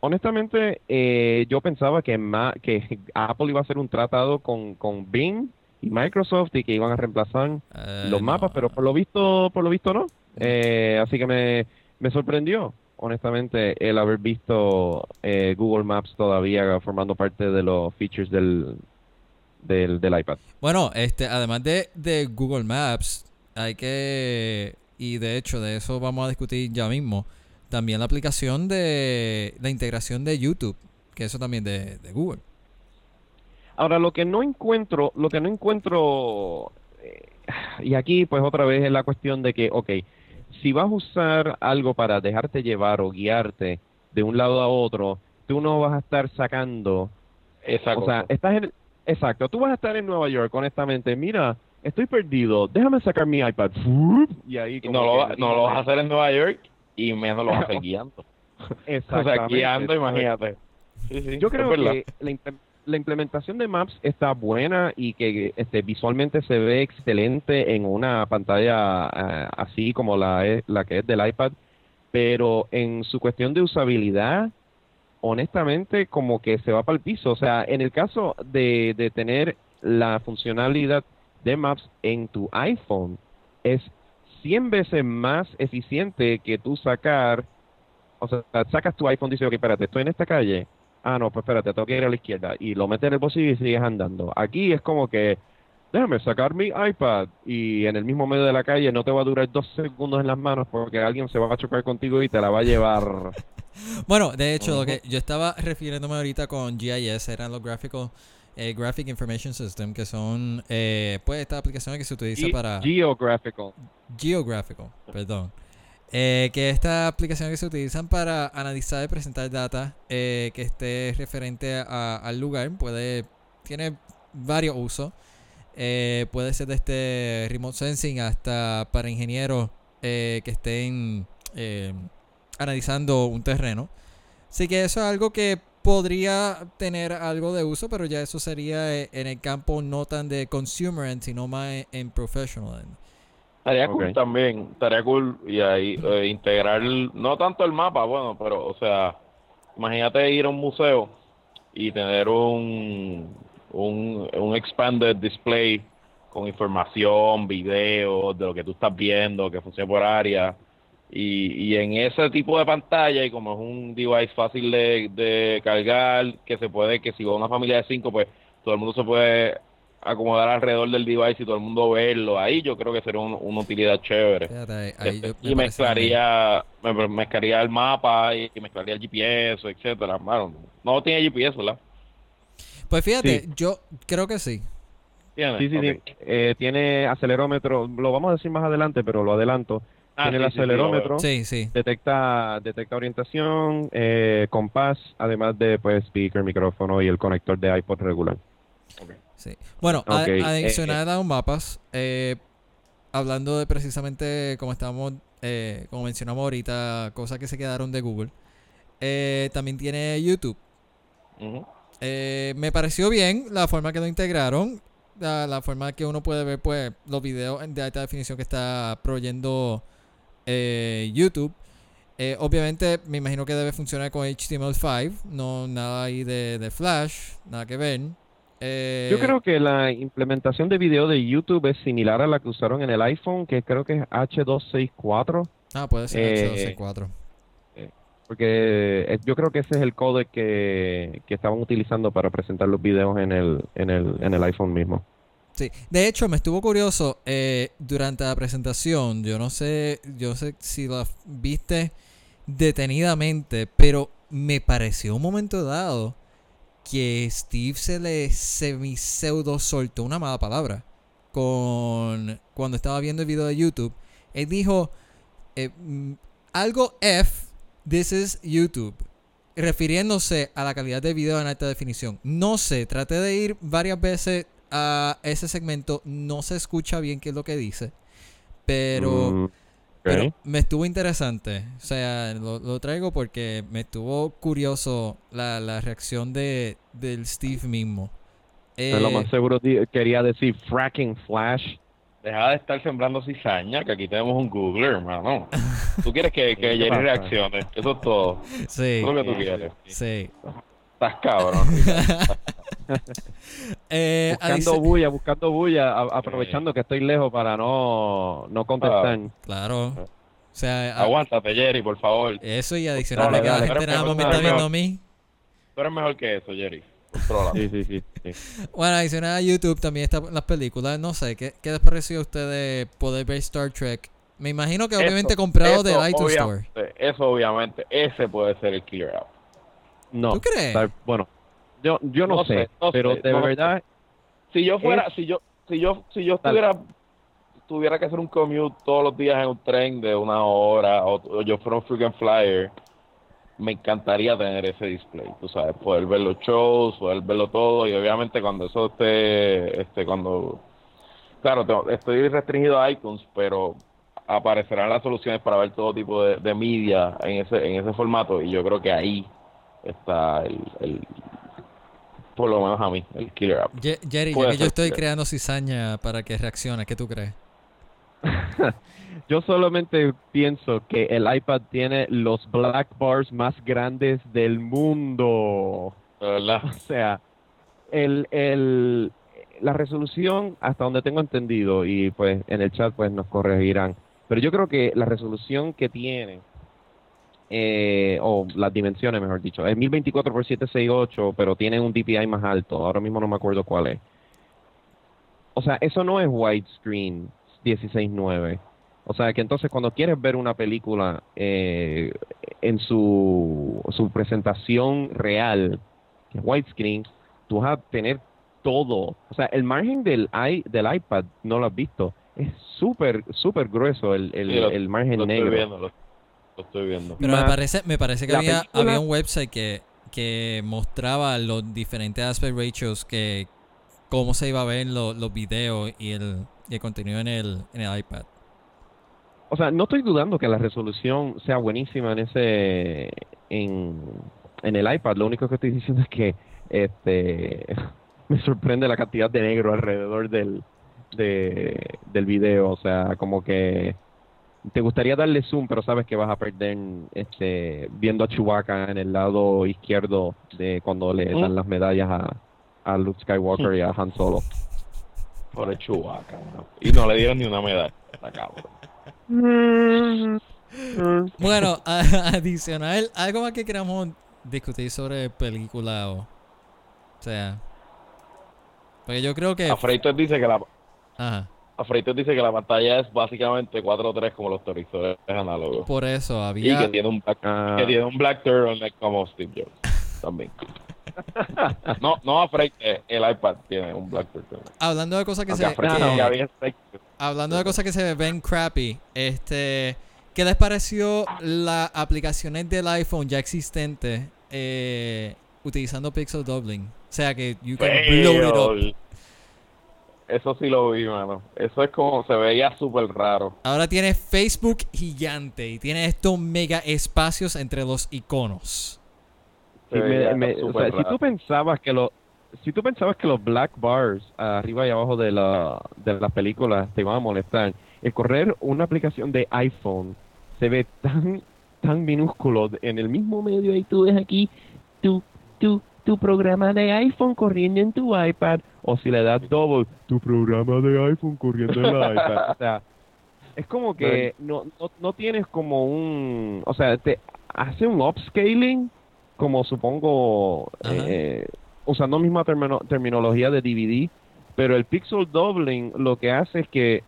honestamente, eh, yo pensaba que, ma- que Apple iba a hacer un tratado con, con Bing y Microsoft y que iban a reemplazar Eh, los no. mapas, pero por lo visto, por lo visto no. Eh, así que me, me sorprendió, honestamente, el haber visto eh, Google Maps todavía formando parte de los features del, del, del iPad. Bueno, este, además de, de Google Maps, hay que, y de hecho de eso vamos a discutir ya mismo, también la aplicación de la integración de YouTube, que eso también de, de Google. Ahora, lo que no encuentro, lo que no encuentro, eh, y aquí pues otra vez es la cuestión de que, ok, si vas a usar algo para dejarte llevar o guiarte de un lado a otro, tú no vas a estar sacando, Esa o sea, estás en, exacto, tú vas a estar en Nueva York, honestamente, mira, estoy perdido, déjame sacar mi iPad, y ahí Y no lo, no vas a hacer en Nueva York y menos lo vas a hacer guiando. O sea, guiando, imagínate. Sí, sí, Yo creo que la, la implementación de Maps está buena y que este, visualmente se ve excelente en una pantalla eh, así como la, la que es del iPad, pero en su cuestión de usabilidad, honestamente, como que se va para el piso. O sea, en el caso de, de tener la funcionalidad de Maps en tu iPhone, es 100 veces más eficiente que tú sacar, o sea, sacas tu iPhone y dices, ok, espérate, estoy en esta calle. Ah, no, pues espérate, tengo que ir a la izquierda. Y lo metes en el bolsillo y sigues andando. Aquí es como que, déjame sacar mi iPad. Y en el mismo medio de la calle no te va a durar dos segundos en las manos porque alguien se va a chocar contigo y te la va a llevar. Bueno, de hecho, lo que yo estaba refiriéndome ahorita con GIS eran los Graphical, eh, Graphic Information System, que son eh, pues estas aplicaciones que se utilizan Ge- para... Geographical. Geographical, perdón. Eh, que estas aplicaciones que se utilizan para analizar y presentar data eh, que esté referente a- al lugar, puede tiene varios usos. Eh, puede ser desde remote sensing hasta para ingenieros que estén analizando un terreno. Así que eso es algo que podría tener algo de uso, pero ya eso sería en el campo no tan de consumer end, sino más en, en professional end. Estaría cool también, estaría cool y ahí eh, integrar, no tanto el mapa, bueno, pero o sea, imagínate ir a un museo y tener un, un, un expanded display con información, videos de lo que tú estás viendo, que funciona por área. Y, y en ese tipo de pantalla, y como es un device fácil de, de cargar, que se puede, que si va una familia de cinco, pues todo el mundo se puede acomodar alrededor del device y todo el mundo verlo. Ahí yo creo que sería un- una utilidad chévere. Fíjate, ahí- ahí Este, me y mezclaría, me- me- mezclaría el mapa y, y mezclaría el GPS, etcétera. Bueno, no tiene GPS, ¿verdad? Pues fíjate, Sí. yo creo que sí. ¿Tiene? Sí, sí, Ok. sí. Eh, tiene acelerómetro, lo vamos a decir más adelante, pero lo adelanto. Ah, tiene sí, el acelerómetro, Sí, sí. detecta, detecta orientación, eh, compás, además de pues speaker, micrófono y el conector de iPod regular. Sí. Bueno, a- Ok, eh, adicional a los mapas, eh, hablando de precisamente como estamos, eh, como mencionamos ahorita, cosas que se quedaron de Google, eh, también tiene YouTube. Eh, me pareció bien la forma que lo integraron, la, la forma que uno puede ver pues los videos de alta definición que está proveyendo eh, YouTube. Eh, obviamente me imagino que debe funcionar con HTML5, no nada ahí de, de Flash, nada que ver. Eh, Yo creo que la implementación de video de YouTube es similar a la que usaron en el iPhone, que creo que es H264, Ah, puede ser eh, H264. porque eh, yo creo que ese es el códec que, que estaban utilizando para presentar los videos en el, en el, en el iPhone mismo. Sí, de hecho me estuvo curioso eh, durante la presentación, yo no sé, yo sé si la viste detenidamente, pero me pareció un momento dado que Steve se le semi pseudo soltó una mala palabra con cuando estaba viendo el video de YouTube. Él dijo eh, mm, algo F, this is YouTube. Refiriéndose a la calidad de video en alta definición. No sé, traté de ir varias veces a ese segmento. No se escucha bien qué es lo que dice. Pero, Mm. Pero me estuvo interesante. O sea, lo, lo traigo porque me estuvo curioso la, la reacción de, del Steve mismo. Pero lo Eh, más seguro di- quería decir fracking flash. Deja de estar sembrando cizaña, que aquí tenemos un Googler, hermano. Tú quieres que, que ¿Qué Jerry pasa? reaccione. Eso es todo. sí, Eso es lo que tú quieres. sí. Estás cabrón. Eh, Buscando bulla, buscando bulla, a- aprovechando que estoy lejos para no, no contestar. Claro. O sea, Aguántate, Jerry, por favor. eso y adicional que la dale, gente nada más me está viendo a mí. Tú eres mejor que eso, Jerry. Controla. Sí, sí, sí. sí. Bueno, adicional a YouTube también están las películas. No sé, ¿qué, qué les pareció a ustedes poder ver Star Trek? Me imagino que obviamente Eso- comprado del iTunes Store. Eso obviamente, ese puede ser el killer app. No. ¿Tú crees? Bueno, yo, yo no, No sé, sé, no pero sé, de no sé. verdad, Si yo fuera, Es- si yo, si yo, si yo Dale. estuviera, tuviera que hacer un commute todos los días en un tren de una hora, o, o yo fuera un freaking flyer, me encantaría tener ese display, tú sabes, poder ver los shows, poder verlo todo, y obviamente cuando eso esté, este, cuando, claro, tengo- estoy restringido a iTunes, pero aparecerán las soluciones para ver todo tipo de, de media en ese, en ese formato, y yo creo que ahí está el, el por lo menos a mí, el killer app. Ye- Jerry, ya que yo estoy creando cizaña para que reaccione, ¿qué tú crees? yo solamente pienso que el iPad tiene los black bars más grandes del mundo. Verdad. O sea, el, el, la resolución, hasta donde tengo entendido, y pues en el chat pues nos corregirán, pero yo creo que la resolución que tiene, eh, o las dimensiones mejor dicho, es 1024 x 768, pero tiene un DPI más alto, ahora mismo no me acuerdo cuál es. O sea, eso no es widescreen 16.9. O sea, que entonces cuando quieres ver una película eh, en su, su presentación real, que es widescreen, tú vas a tener todo. O sea, el margen del, i, del iPad, no lo has visto, es súper, súper grueso el, el, Sí, lo- el margen Lo negro. estoy viendo, lo, lo estoy viendo. Pero me parece, me parece que había, película- había un website que, que mostraba los diferentes aspect ratios que cómo se iba a ver lo- los videos y el, y el contenido en el, en el iPad. O sea, no estoy dudando que la resolución sea buenísima en ese en, en el iPad. Lo único que estoy diciendo es que este me sorprende la cantidad de negro alrededor del de, del video. O sea, como que te gustaría darle zoom, pero sabes que vas a perder este viendo a Chewbacca en el lado izquierdo de cuando le dan Mm. las medallas a, a Luke Skywalker y a Han Solo. Por el Chewbacca, ¿no? Y no le dieron ni una medalla. Está cabrón. Bueno, a- adicional, algo más que queramos discutir sobre película o... O sea... Porque yo creo que... A Freitas dice que la Ajá. A Freitas dice que la pantalla es básicamente 4:3 como los televisores análogos. Por eso Y había... que tiene un black, Ah. que tiene un black turtleneck como Steve Jobs también. No, no a Freitas, el iPad tiene un black turtleneck. Hablando de cosas que Aunque se... Freitas había. Hablando de cosas que se ven crappy, este, ¿qué les pareció las aplicaciones del iPhone ya existentes eh, utilizando pixel doubling? O sea que you can blow it up. Eso sí lo vi, mano. Eso es como se veía súper raro. Ahora tiene Facebook gigante y tiene estos mega espacios entre los iconos. Se Sí, me- veía me- o súper sea, si tú pensabas que lo, si tú pensabas que los black bars arriba y abajo de la de las películas te iban a molestar, el correr una aplicación de iPhone se ve tan tan minúsculo en el mismo medio y tú ves aquí tú tú tu programa de iPhone corriendo en tu iPad. O si le das double, tu programa de iPhone corriendo en el iPad. O sea, es como que no, no, no tienes como un... O sea, te hace un upscaling, como supongo, eh, usando misma termino- terminología de DVD, pero el pixel doubling lo que hace es que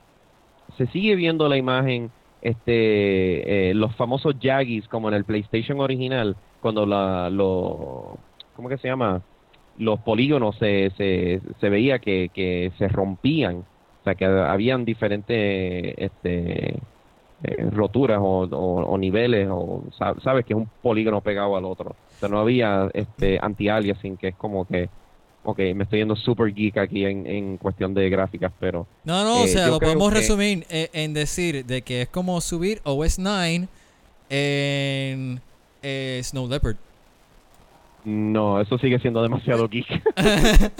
se sigue viendo la imagen, este, eh, los famosos Jaggies como en el PlayStation original, cuando la, lo, ¿cómo que se llama? Los polígonos se, se, se veía que, que se rompían, o sea que habían diferentes, este, eh, roturas o, o- o niveles, o sa- sabes que es un polígono pegado al otro. O sea, no había este anti-aliasing, que es como que, ok, me estoy yendo super geek aquí en, en cuestión de gráficas, pero No, no, o Eh, sea, lo podemos que- resumir eh, en decir de que es como subir OS 9 en eh, Snow Leopard. No, eso sigue siendo demasiado geek.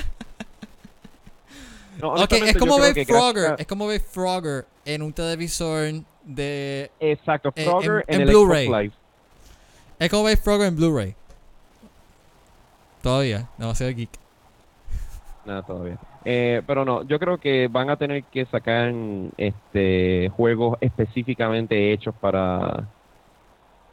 No, ok, honestamente, es como ver Frogger, es como ver Frogger en un televisor de... Exacto, eh, Frogger en- en, en el Blu-ray. Es como ver Frogger en Blu-ray. Todavía, demasiado geek. Nada, todavía. Eh, pero no, yo creo que van a tener que sacar este juegos específicamente hechos para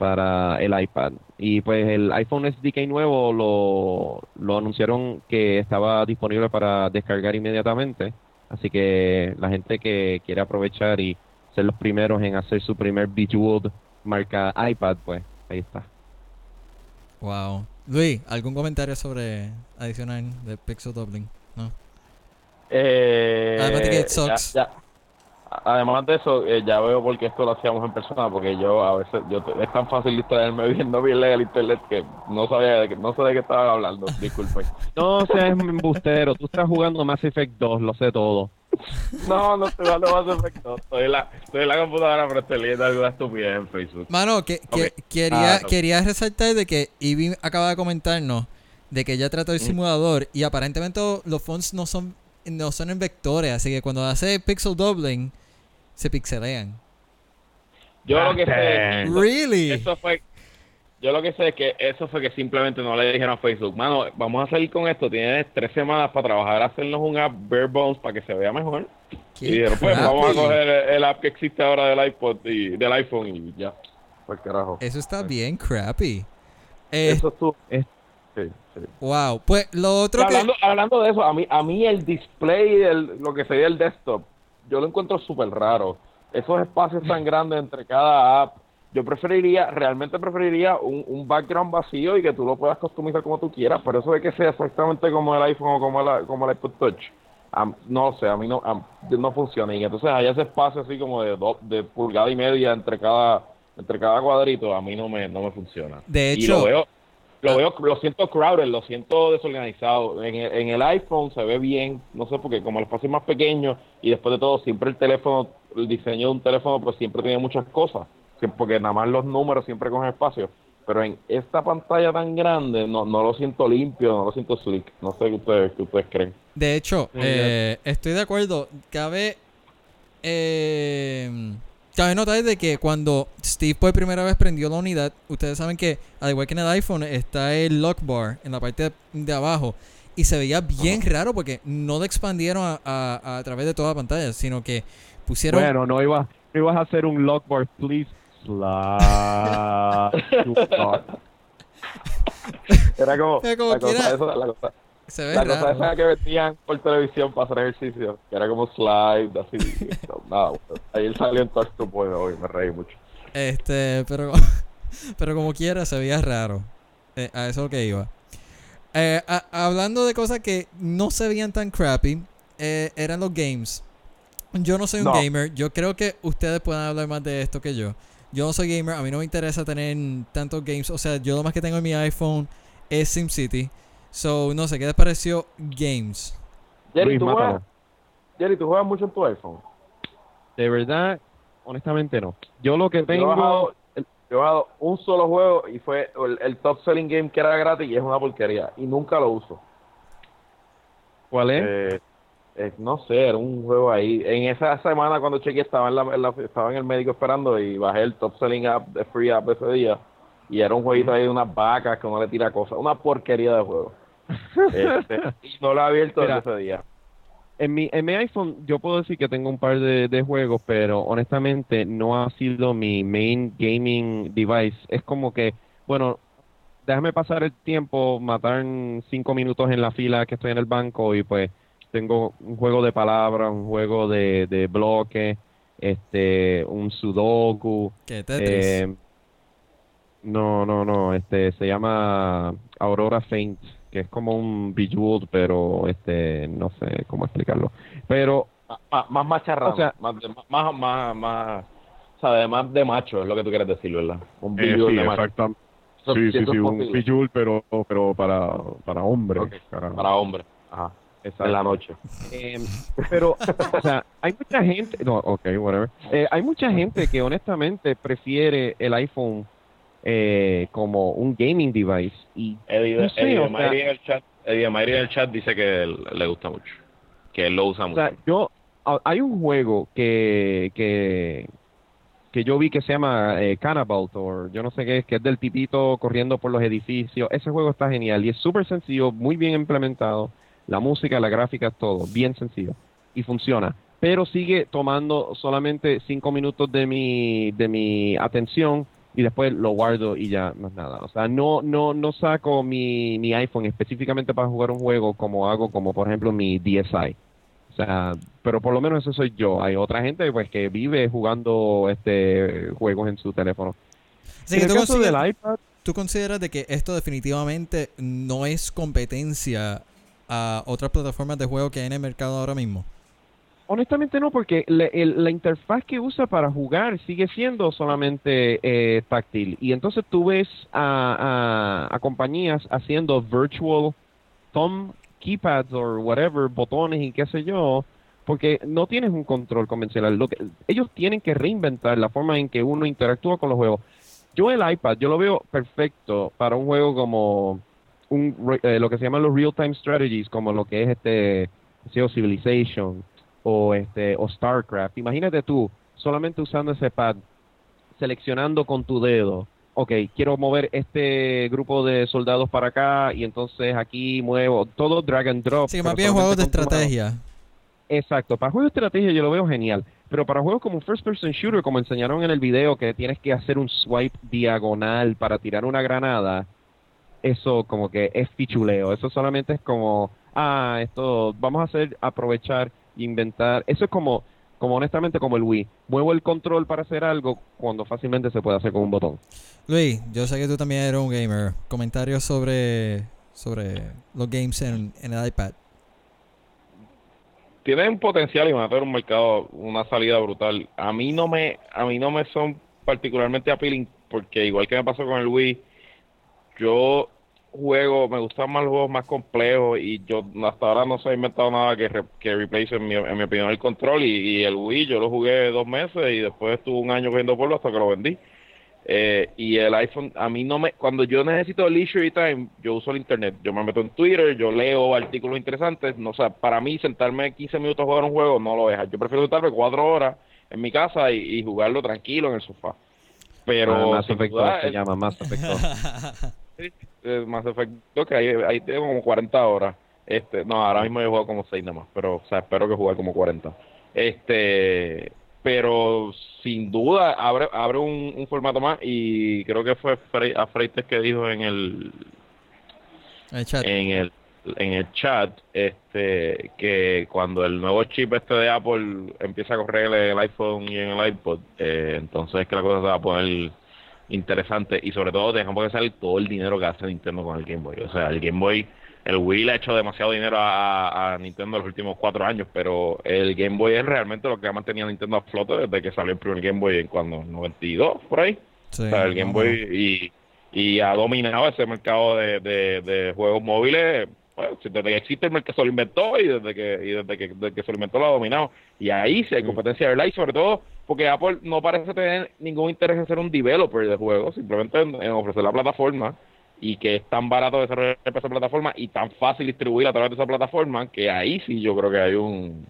para el iPad. Y pues el iPhone SDK nuevo lo, lo anunciaron que estaba disponible para descargar inmediatamente. Así que la gente que quiere aprovechar y ser los primeros en hacer su primer Bejeweled marca iPad, pues ahí está. Wow. Luis, ¿algún comentario sobre adicional de Pixel Doubling? No. Eh, Además de que it ya- sucks. ya- además de eso, eh, ya veo por qué esto lo hacíamos en persona, porque yo a veces yo te- es tan fácil distraerme viendo bien el internet que no sabía de que, no sé de qué estaban hablando, disculpen. No seas embustero, tú estás jugando Mass Effect 2, lo sé todo. No, no estoy jugando más efecto. Estoy en la, estoy en la computadora, pero estoy leyendo alguna estupidez en Facebook. Mano, que, quería, Ah, no. quería resaltar de que Ivy acaba de comentarnos de que ella trató el Mm. simulador y aparentemente los fonts no son no son en vectores, así que cuando hace pixel doubling se pixelean. Yo lo que sé, Bastante. Really? eso fue, yo lo que sé es que eso fue que simplemente no le dijeron a Facebook, mano, vamos a salir con esto, tienes tres semanas para trabajar, hacernos un app bare bones para que se vea mejor. Qué Y dijeron, pues vamos a coger el, el app que existe ahora del iPod y del iPhone y ya. Por carajo. Eso está bien crappy. Eh, Eso estuvo. es- Sí, sí. wow. Pues lo otro que Hablando, hablando de eso, a mí, a mí el display, del, lo que sería el desktop, yo lo encuentro súper raro. Esos espacios tan grandes entre cada app, yo preferiría, realmente preferiría un, un background vacío y que tú lo puedas customizar como tú quieras, pero eso de que sea exactamente como el iPhone o como, la, como el iPod Touch, am- no sé, a mí no, am- no funciona. Y entonces hay ese espacio así como de, do- de pulgada y media entre cada entre cada cuadrito, a mí no me, no me funciona. De y hecho- lo veo, lo veo, lo siento crowded, lo siento desorganizado. En el, en el iPhone se ve bien, no sé, porque como el espacio es más pequeño y después de todo siempre el teléfono, el diseño de un teléfono pues siempre tiene muchas cosas, porque nada más los números siempre cogen espacio. Pero en esta pantalla tan grande no, no lo siento limpio, no lo siento slick. No sé qué ustedes, qué ustedes creen. De hecho, Sí, eh, estoy de acuerdo. Cabe, eh, cabe notar de que cuando Steve por primera vez prendió la unidad, ustedes saben que, al igual que en el iPhone, está el lock bar en la parte de, de abajo. Y se veía bien raro porque no lo expandieron a, a- a través de toda la pantalla, sino que pusieron... Bueno, no ibas, no ibas a hacer un lock bar, please. Lock. Era como, Era como la, cosa esa, la cosa, se ve la cosa raro. esa que vendían por televisión para hacer ejercicio, que era como slide, así. no, nada, ayer salió en Touch to Point hoy, me reí mucho. Este, pero, pero como quiera, se veía raro. Eh, a eso es lo que iba. Eh, a- hablando de cosas que no se veían tan crappy, eh, eran los games. Yo no soy un No. gamer. Yo creo que ustedes pueden hablar más de esto que yo. Yo no soy gamer. A mí no me interesa tener tantos games. O sea, yo lo más que tengo en mi iPhone es SimCity. So, no sé, ¿qué les pareció games? Jerry, Luis, ¿tú juegas. Jerry, ¿tú juegas mucho en tu iPhone? De verdad, honestamente no. Yo lo que Yo he tengo... bajado, yo he bajado un solo juego y fue el, el top selling game que era gratis y es una porquería y nunca lo uso. ¿Cuál es? Eh, eh, no sé, era un juego ahí. En esa semana cuando chequeé estaba en, la, en la- estaba en el médico esperando y bajé el top selling app de free app ese día y era un jueguito ahí de unas vacas que uno le tira cosas. Una porquería de juego. Este, no lo he abierto Mira. desde ese día. En mi, en mi iPhone yo puedo decir que tengo un par de, de juegos, pero honestamente no ha sido mi main gaming device. Es como que, bueno, déjame pasar el tiempo, matar cinco minutos en la fila que estoy en el banco y pues tengo un juego de palabras, un juego de, de bloque, este, un sudoku. Tetris. eh, no, no, no, este, se llama Aurora Faint, que es como un Bejeweled, pero este, no sé cómo explicarlo. Pero Más, más macharrado. O sea- más, de- más, más, más, o sea, de- más de macho es lo que tú quieres decir, ¿verdad? Un Eh, sí, de macho. exactam- Eso- sí, sí, sí, un. Bejeweled, pero, pero para, para hombres. Ok, caramba. Para hombres. Ajá. Exacto. En la noche. Eh, pero, o sea, hay mucha gente, no, ok, whatever. Eh, hay mucha gente que honestamente prefiere el iPhone eh, como un gaming device y Eddie, No sé, Eddie sea- en el chat, Eddie de Mayri en el chat dice que le gusta mucho. Que él lo usa O mucho. sea, yo hay un juego que que que yo vi que se llama eh, Cannibal o yo no sé qué es, que es del tipito corriendo por los edificios. Ese juego está genial y es súper sencillo, muy bien implementado. La música, la gráfica, todo bien sencillo y funciona. Pero sigue tomando solamente cinco minutos de mi de mi atención y después lo guardo y ya más nada. O sea, no no no saco mi, mi iPhone específicamente para jugar un juego como hago como por ejemplo mi DSi. O sea, pero por lo menos eso soy yo. Hay otra gente pues que vive jugando este juegos en su teléfono. Así en que el tú, caso del iPad, tú consideras de que esto definitivamente no es competencia a otras plataformas de juego que hay en el mercado ahora mismo. Honestamente no, porque le- el- la interfaz que usa para jugar sigue siendo solamente eh, táctil. Y entonces tú ves a, a- compañías haciendo virtual thumb keypads o whatever, botones y qué sé yo, porque no tienes un control convencional. Lo que, ellos tienen que reinventar la forma en que uno interactúa con los juegos. Yo el iPad, yo lo veo perfecto para un juego como un, eh, lo que se llaman los real-time strategies, como lo que es este Civilization o este o StarCraft. Imagínate tú solamente usando ese pad, seleccionando con tu dedo. Ok, quiero mover este grupo de soldados para acá y entonces aquí muevo todo drag and drop. Pero más bien juegos de estrategia. Exacto, para juegos de estrategia yo lo veo genial, pero para juegos como First Person Shooter, como enseñaron en el video, que tienes que hacer un swipe diagonal para tirar una granada, eso como que es fichuleo, eso solamente es como, ah, esto vamos a hacer, aprovechar, inventar, eso es como, como honestamente como el Wii, muevo el control para hacer algo cuando fácilmente se puede hacer con un botón. Luis, yo sé que tú también eres un gamer. Comentarios sobre, sobre los games en, en el iPad. tienen potencial y van a tener un mercado, una salida brutal. A mí no me, a mí no me son particularmente appealing porque igual que me pasó con el Wii, yo juego, me gustan más los juegos más complejos y yo hasta ahora no se ha inventado nada que, re- que replace en mi, en mi opinión el control y, y el Wii yo lo jugué dos meses y después estuve un año cogiendo polvo hasta que lo vendí. Eh, y el iPhone, a mí no me, cuando yo necesito leisure time, yo uso el internet. Yo me meto en Twitter, yo leo artículos interesantes. No, o sea, para mí sentarme 15 minutos a jugar un juego no lo deja. Yo prefiero sentarme cuatro horas en mi casa y, y jugarlo tranquilo en el sofá. Pero Ah, duda, 2 se el- llama Mass Effect 2. eh, Mass Effect 2, que ahí, ahí tengo como 40 horas. Este, no, ahora mismo he jugado como 6 nada más, pero o sea, espero que jugar como 40. Este, pero sin duda abre abre un, un formato más y creo que fue Fre a Freites que dijo en el El chat. en el en el chat este que cuando el nuevo chip este de Apple empieza a correr en el iPhone y en el iPod eh, entonces es que la cosa se va a poner interesante. Y sobre todo dejamos que salir todo el dinero que hace Nintendo con el Game Boy. O sea el Game Boy el Wii le ha hecho demasiado dinero a, a Nintendo los últimos cuatro años pero el Game Boy es realmente lo que ha mantenido a Nintendo a flote desde que salió el primer Game Boy en cuando 92 por ahí. Sí, o sea, el Game Boy y, y ha dominado ese mercado de, de, de juegos móviles. Bueno, desde que existe el mercado se lo inventó y desde que y desde que, desde que se lo inventó lo ha dominado. Y ahí sí hay competencia, ¿verdad? Y sobre todo porque Apple no parece tener ningún interés en ser un developer de juegos, simplemente en, en ofrecer la plataforma y que es tan barato desarrollar esa plataforma y tan fácil distribuir a través de esa plataforma que ahí sí yo creo que hay un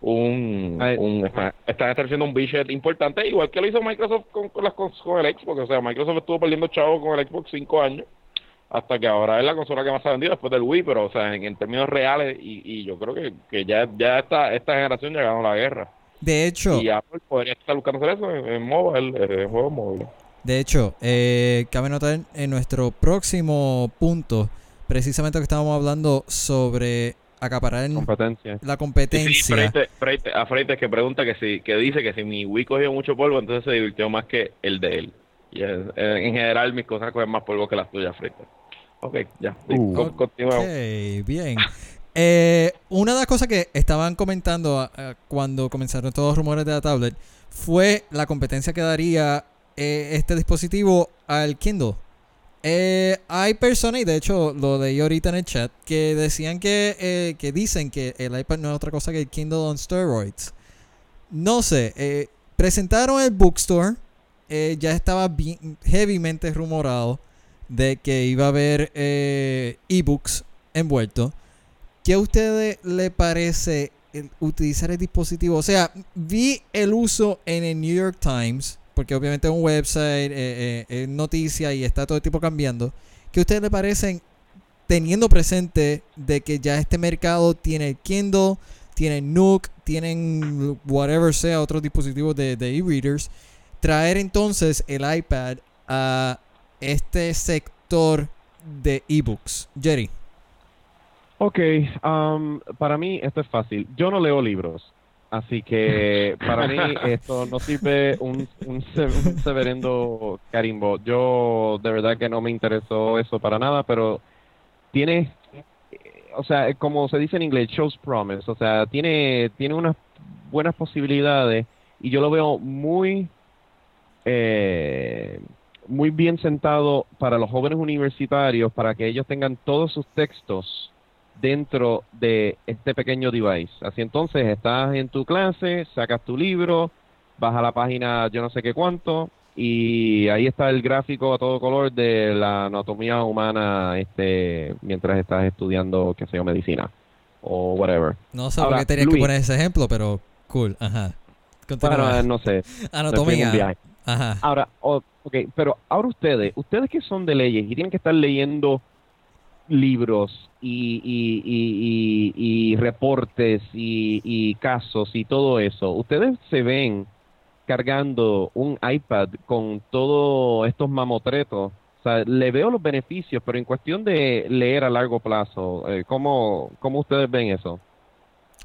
un, un está- están estableciendo un budget importante igual que lo hizo Microsoft con, con las con, con el Xbox o sea Microsoft estuvo perdiendo chavo con el Xbox cinco años hasta que ahora es la consola que más se ha vendido después del Wii, pero o sea, en, términos reales, y, y, yo creo que, que ya, ya esta, esta generación ya ganó la guerra. De hecho. Y Apple podría estar buscando hacer eso en, en mobile, en juegos móviles. De hecho, eh, cabe notar en nuestro próximo punto, precisamente que estábamos hablando sobre acaparar competencia. la competencia. Sí, Freite, a Freite que pregunta que si que dice que si mi Wii cogió mucho polvo, entonces se divirtió más que el de él. Y en, general mis cosas cogen más polvo que las tuyas, Freite. Ok, ya. Uh. Continuamos. Ok, bien. Eh, una de las cosas que estaban comentando uh, cuando comenzaron todos los rumores de la tablet fue la competencia que daría eh, este dispositivo al Kindle. Eh, hay personas, y de hecho lo leí ahorita en el chat, que decían que, eh, que dicen que el iPad no es otra cosa que el Kindle on steroids. No sé, presentaron el bookstore, ya estaba bien, heavymente rumorado de que iba a haber ebooks envueltos. ¿Qué a ustedes le parece utilizar el dispositivo? O sea, vi el uso en el New York Times porque obviamente es un website, eh, eh, es noticia y está todo el tiempo cambiando. ¿Qué a ustedes le parecen teniendo presente de que ya este mercado tiene Kindle, tiene Nook, tienen whatever sea otros dispositivos de e-readers? traer entonces el iPad a este sector de ebooks. Jerry. Ok, um, para mí esto es fácil. Yo no leo libros. Así que para mí esto no sirve un, un, severendo carimbo. Yo de verdad que no me interesó eso para nada, pero tiene, o sea, como se dice en inglés, shows promise. O sea, tiene, tiene unas buenas posibilidades y yo lo veo muy, eh, muy bien sentado para los jóvenes universitarios, para que ellos tengan todos sus textos dentro de este pequeño device. Así entonces estás en tu clase, sacas tu libro, vas a la página yo no sé qué cuánto y ahí está el gráfico a todo color de la anatomía humana este mientras estás estudiando, qué sé yo, medicina o whatever. No sé por qué tenías que poner ese ejemplo, pero cool, ajá. Bueno, no sé. Anatomía. Ajá. Ahora, ok, pero ahora ustedes, ustedes que son de leyes y tienen que estar leyendo libros y, y, y, reportes y, casos y todo eso, ustedes se ven cargando un iPad con todos estos mamotretos. O sea, le veo los beneficios, pero en cuestión de leer a largo plazo, eh, ¿cómo, ¿cómo ustedes ven eso?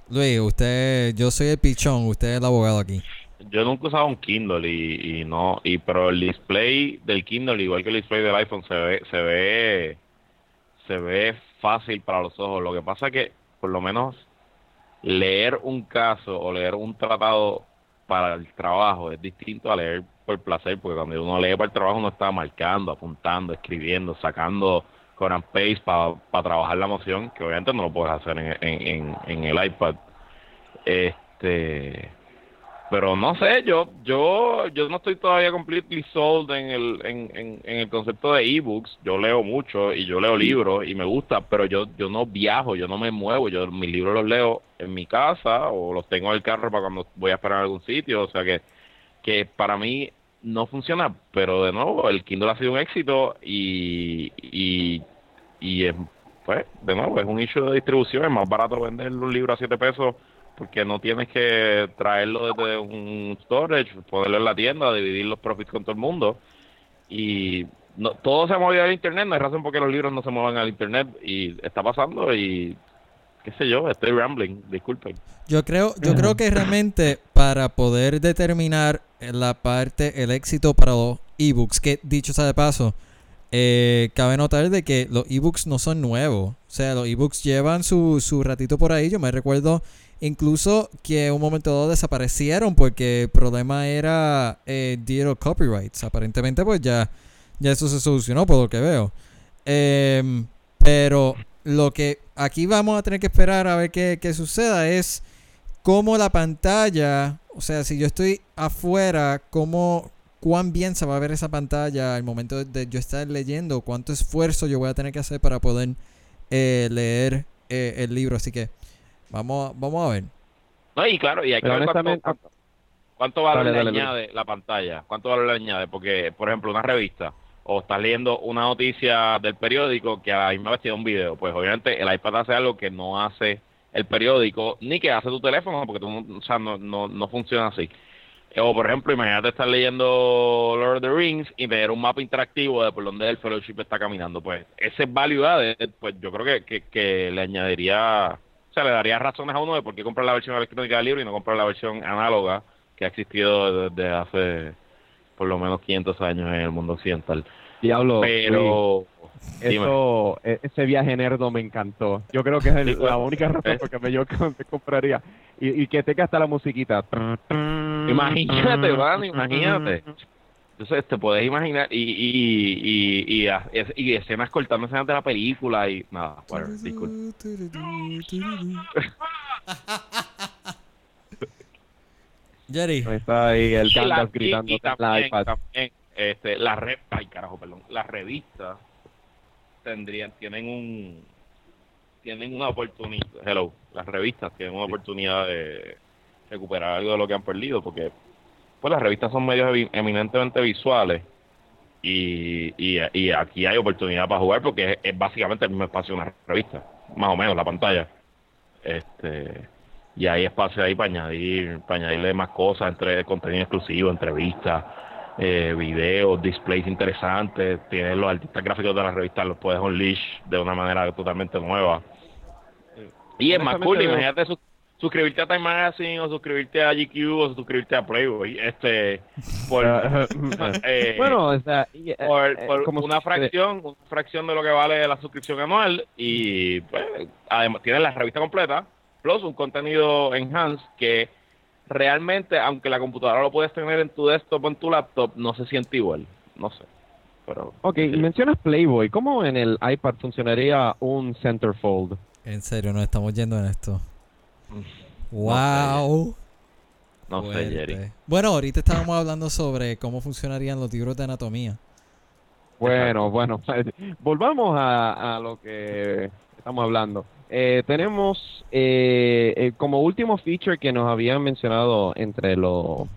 Luis, usted, yo soy el pichón, usted es el abogado aquí. Yo nunca usado un Kindle y, no, y pero el display del Kindle, igual que el display del iPhone, se ve, se ve se ve fácil para los ojos. Lo que pasa que, por lo menos, leer un caso o leer un tratado para el trabajo es distinto a leer por placer, porque cuando uno lee para el trabajo uno está marcando, apuntando, escribiendo, sacando con and paste para trabajar la emoción, que obviamente no lo puedes hacer en, en, en el iPad. Este, pero no sé, yo yo yo no estoy todavía completely sold en el en, en, el concepto de ebooks. Yo leo mucho y yo leo libros y me gusta, pero yo yo no viajo, yo no me muevo, yo mis libros los leo en mi casa o los tengo en el carro para cuando voy a esperar en algún sitio, o sea que que para mí no funciona, pero de nuevo el Kindle ha sido un éxito y y y es, pues de nuevo es un issue de distribución, es más barato vender un libro a 7 pesos porque no tienes que traerlo desde un storage, ponerlo en la tienda, dividir los profits con todo el mundo. Y no, todo se ha movido al internet, no hay razón por qué los libros no se muevan al internet y está pasando y qué sé yo, estoy rambling, disculpen. Yo creo, yo creo que realmente para poder determinar la parte, el éxito para los ebooks, que dicho sea de paso, eh, cabe notar de que los ebooks no son nuevos. O sea, los ebooks llevan su, su ratito por ahí. Yo me recuerdo Incluso que un momento dado desaparecieron porque el problema era eh, copyrights. Aparentemente pues ya, ya eso se solucionó por lo que veo. Em, pero lo que aquí vamos a tener que esperar a ver qué, qué suceda es cómo la pantalla, o sea, si yo estoy afuera, cómo, cuán bien se va a ver esa pantalla al momento de yo estar leyendo, cuánto esfuerzo yo voy a tener que hacer para poder eh, leer eh, el libro. Así que Vamos, vamos a ver. No, y claro, y hay que ver cuánto, valor le añade la pantalla, cuánto valor le añade, porque, por ejemplo, una revista o estás leyendo una noticia del periódico que a la misma vez tiene un video. Pues obviamente el iPad hace algo que no hace el periódico ni que hace tu teléfono porque tú, o sea, no, no, no funciona así. O por ejemplo, imagínate estar leyendo Lord of the Rings y ver un mapa interactivo de por donde el fellowship está caminando. Pues ese value added, pues yo creo que, que, que le añadiría, sea, le daría razones a uno de por qué comprar la versión electrónica del libro y no comprar la versión análoga que ha existido desde hace por lo menos 500 años en el mundo occidental. Diablo. Pero eso, e, ese viaje nerdo me encantó. Yo creo que es la única razón por que yo compraría. Y, y que tenga hasta la musiquita. Imagínate, van, imagínate. Entonces te puedes imaginar y, y, y, y, y escenas cortando escenas de la película y nada, bueno, disculpe. Jerry. Está ahí el Gandalf gritando y, también, la iPad. También, este, la re ay carajo, perdón, las revistas tendrían, tienen un, tienen una oportunidad, hello, las revistas tienen una oportunidad de recuperar algo de lo que han perdido, porque pues las revistas son medios eminentemente visuales y, y, y aquí hay oportunidad para jugar porque es, es, básicamente el mismo espacio de una revista, más o menos la pantalla. Este y hay espacio ahí para añadir, para añadirle más cosas, entre contenido exclusivo, entrevistas, eh, videos, displays interesantes, tienes los artistas gráficos de la revista, los puedes unleash de una manera totalmente nueva. Y es más cool, imagínate su, suscribirte a Time Magazine o suscribirte a GQ o suscribirte a Playboy, este, por, eh, bueno, o sea, por, eh, por una fracción, una fracción de lo que vale la suscripción anual y pues, además tienes la revista completa, plus un contenido enhanced que realmente, aunque la computadora lo puedes tener en tu desktop o en tu laptop, no se siente igual. No sé. Pero, ok, mencionas Playboy. ¿Cómo en el iPad funcionaría un centerfold? En serio, nos estamos yendo en esto. ¡Wow! No sé, Jerry. Bueno, ahorita estábamos hablando sobre cómo funcionarían los libros de anatomía. Bueno, bueno, volvamos a, a lo que estamos hablando. Eh, tenemos eh, eh, como último feature que nos habían mencionado entre lo,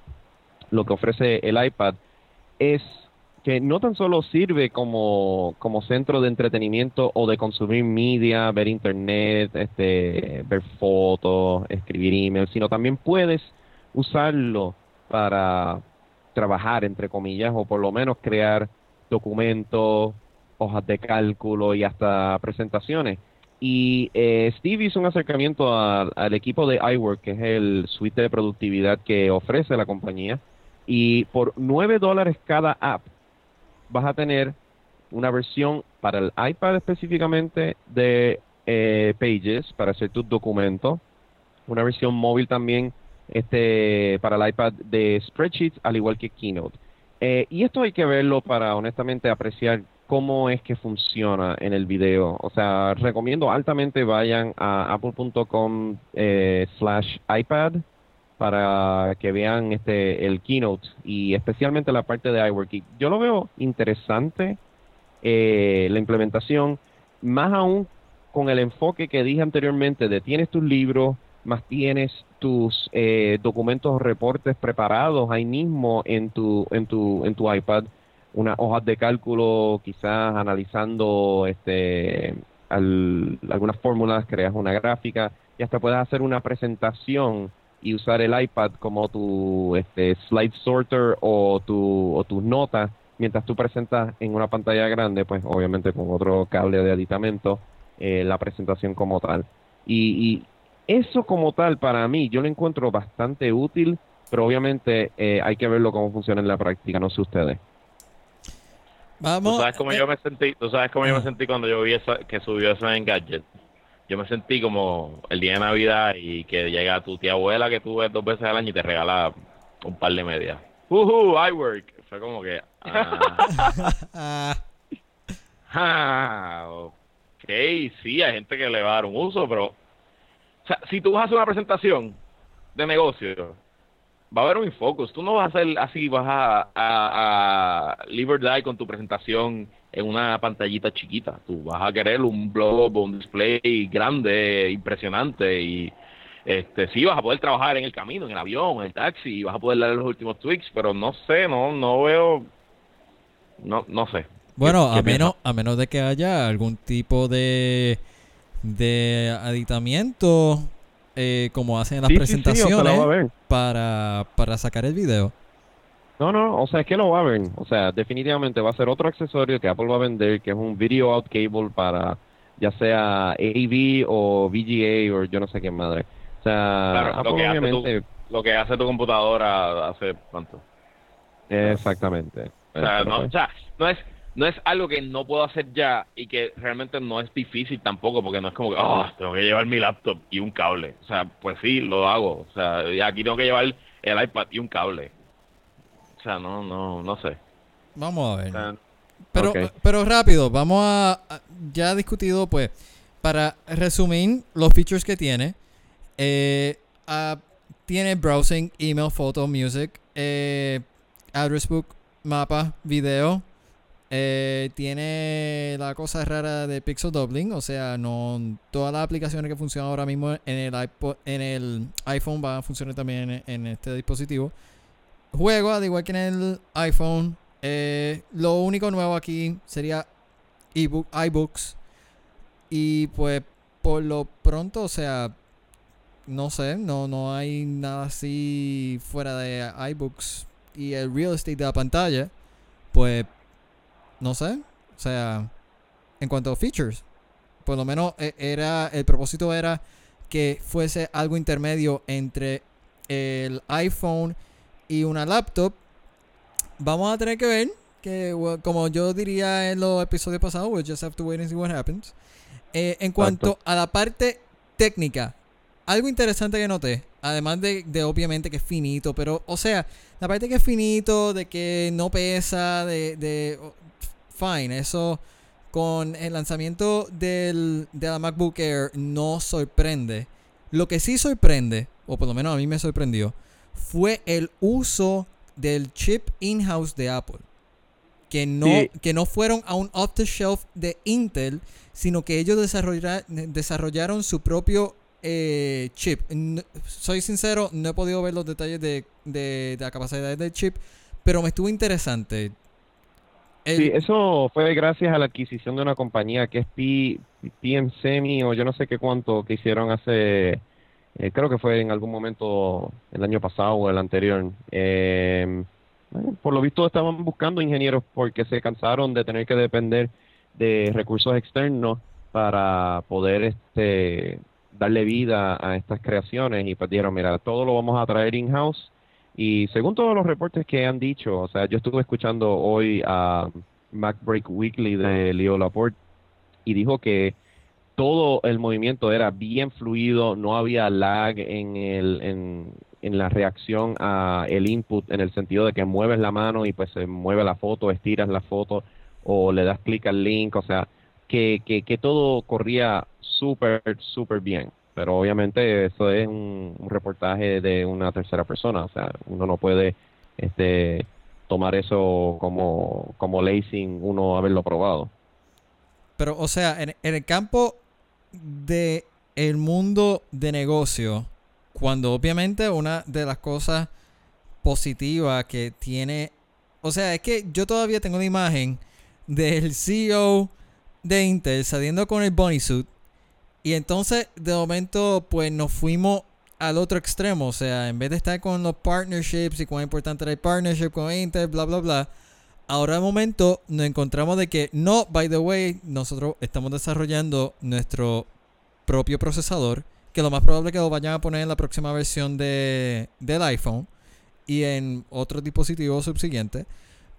lo que ofrece el iPad es que no tan solo sirve como, como centro de entretenimiento o de consumir media, ver internet, este, ver fotos, escribir emails, sino también puedes usarlo para trabajar, entre comillas, o por lo menos crear documentos, hojas de cálculo y hasta presentaciones. Y eh, Steve hizo un acercamiento al equipo de iWork, que es el suite de productividad que ofrece la compañía. Y por 9 dólares cada app vas a tener una versión para el iPad específicamente de eh, Pages para hacer tus documentos, una versión móvil también este para el iPad de Spreadsheets, al igual que Keynote. Eh, y esto hay que verlo para honestamente apreciar cómo es que funciona en el video. O sea, recomiendo altamente vayan a apple.com eh, slash iPad para que vean este el keynote y especialmente la parte de iWork. Yo lo veo interesante eh, la implementación, más aún con el enfoque que dije anteriormente de tienes tus libros, más tienes tus eh, documentos o reportes preparados ahí mismo en tu en tu en tu iPad unas hojas de cálculo, quizás analizando este algunas fórmulas, creas una gráfica y hasta puedes hacer una presentación y usar el iPad como tu este, slide sorter o tu o tus notas mientras tú presentas en una pantalla grande, pues obviamente con otro cable de aditamento eh, la presentación como tal. Y, y, eso como tal para mí yo lo encuentro bastante útil, pero obviamente eh, hay que verlo cómo funciona en la práctica, no sé ustedes. Vamos. ¿Tú sabes cómo yo me sentí? ¿Tú sabes cómo yo me sentí cuando yo vi eso, que subió eso en Gadget? Yo me sentí como el día de Navidad y que llega tu tía abuela que tú ves dos veces al año y te regala un par de medias. ¡Uh, I work! Fue como que... Ah, ah, ok, sí, hay gente que le va a dar un uso, pero... O sea, si tú vas a hacer una presentación de negocio va a haber un infocus. Tú no vas a hacer así, vas a, a, a live con tu presentación en una pantallita chiquita. Tú vas a querer un blog un display grande, impresionante y este sí vas a poder trabajar en el camino, en el avión, en el taxi, y vas a poder dar los últimos tweaks, pero no sé, no no veo no no sé. Bueno, a menos, a menos de que haya algún tipo de, de aditamiento, eh, como hacen en las presentaciones, para, para sacar el video. No, no, o sea, es que lo va a ver. O sea, definitivamente va a ser otro accesorio que Apple va a vender, que es un video out cable para ya sea AV o VGA o yo no sé qué madre. O sea, lo, que hace tu, lo que hace tu computadora hace cuánto. Exactamente. O sea, no, o sea, no es no es algo que no puedo hacer ya y que realmente no es difícil tampoco, porque no es como que, oh, tengo que llevar mi laptop y un cable. O sea, pues sí, lo hago. O sea, aquí tengo que llevar el iPad y un cable. O sea, no, no, no sé. Vamos a ver. pero, pero rápido, vamos a, Ya discutido, pues, para resumir los features que tiene. Eh, tiene browsing, email, photo, music, eh, address book, mapa, video. Eh, tiene la cosa rara de pixel doubling, o sea, no todas las aplicaciones que funcionan ahora mismo en el iPod, en el iPhone van a funcionar también en este dispositivo juego, al igual que en el iPhone. Eh, lo único nuevo aquí sería ebook, iBooks. Y pues por lo pronto, o sea, no sé, no, no hay nada así fuera de iBooks y el real estate de la pantalla. Pues no sé, o sea, en cuanto a features, por lo menos e, era el propósito era que fuese algo intermedio entre el iPhone y una laptop, vamos a tener que ver que, como yo diría en los episodios pasados, we'll just have to wait and see what happens. Eh, en cuanto a la parte técnica, algo interesante que noté, además de, de, obviamente que es finito, pero, o sea, la parte que es finito, de que no pesa, de, de fine, eso con el lanzamiento del, de la MacBook Air no sorprende. Lo que sí sorprende, o por lo menos a mí me sorprendió, fue el uso del chip in-house de Apple. Que no, que no fueron a un off-the-shelf de Intel, sino que ellos desarrollaron su propio eh, chip. soy sincero, no he podido ver los detalles de, de, la capacidad del chip, pero me estuvo interesante. Sí, eso fue gracias a la adquisición de una compañía que es P, PM Semi o yo no sé qué cuánto que hicieron hace eh, creo que fue en algún momento el año pasado o el anterior. Eh, por lo visto estaban buscando ingenieros porque se cansaron de tener que depender de recursos externos para poder este darle vida a estas creaciones y pues dijeron, mira, todo lo vamos a traer in-house y según todos los reportes que han dicho, o sea, yo estuve escuchando hoy a MacBreak Weekly de Leo Laporte y dijo que todo el movimiento era bien fluido, no había lag en, el, en, la reacción a el input, en el sentido de que mueves la mano y pues se mueve la foto, estiras la foto o le das clic al link, o sea, que, que, todo corría súper, súper bien. Pero obviamente eso es un, reportaje de una tercera persona, o sea, uno no puede este tomar eso como, como ley sin uno haberlo probado. Pero, o sea, en el campo de el mundo de negocio, cuando obviamente una de las cosas positivas que tiene, o sea, es que yo todavía tengo la imagen del CEO de Intel saliendo con el bunny suit y entonces de momento pues nos fuimos al otro extremo, o sea, en vez de estar con los partnerships y cuán importante era el partnership con Intel, bla, bla, bla, ahora de momento nos encontramos de que no, by the way, nosotros estamos desarrollando nuestro propio procesador, que lo más probable es que lo vayan a poner en la próxima versión de, del iPhone y en otros dispositivos subsiguientes.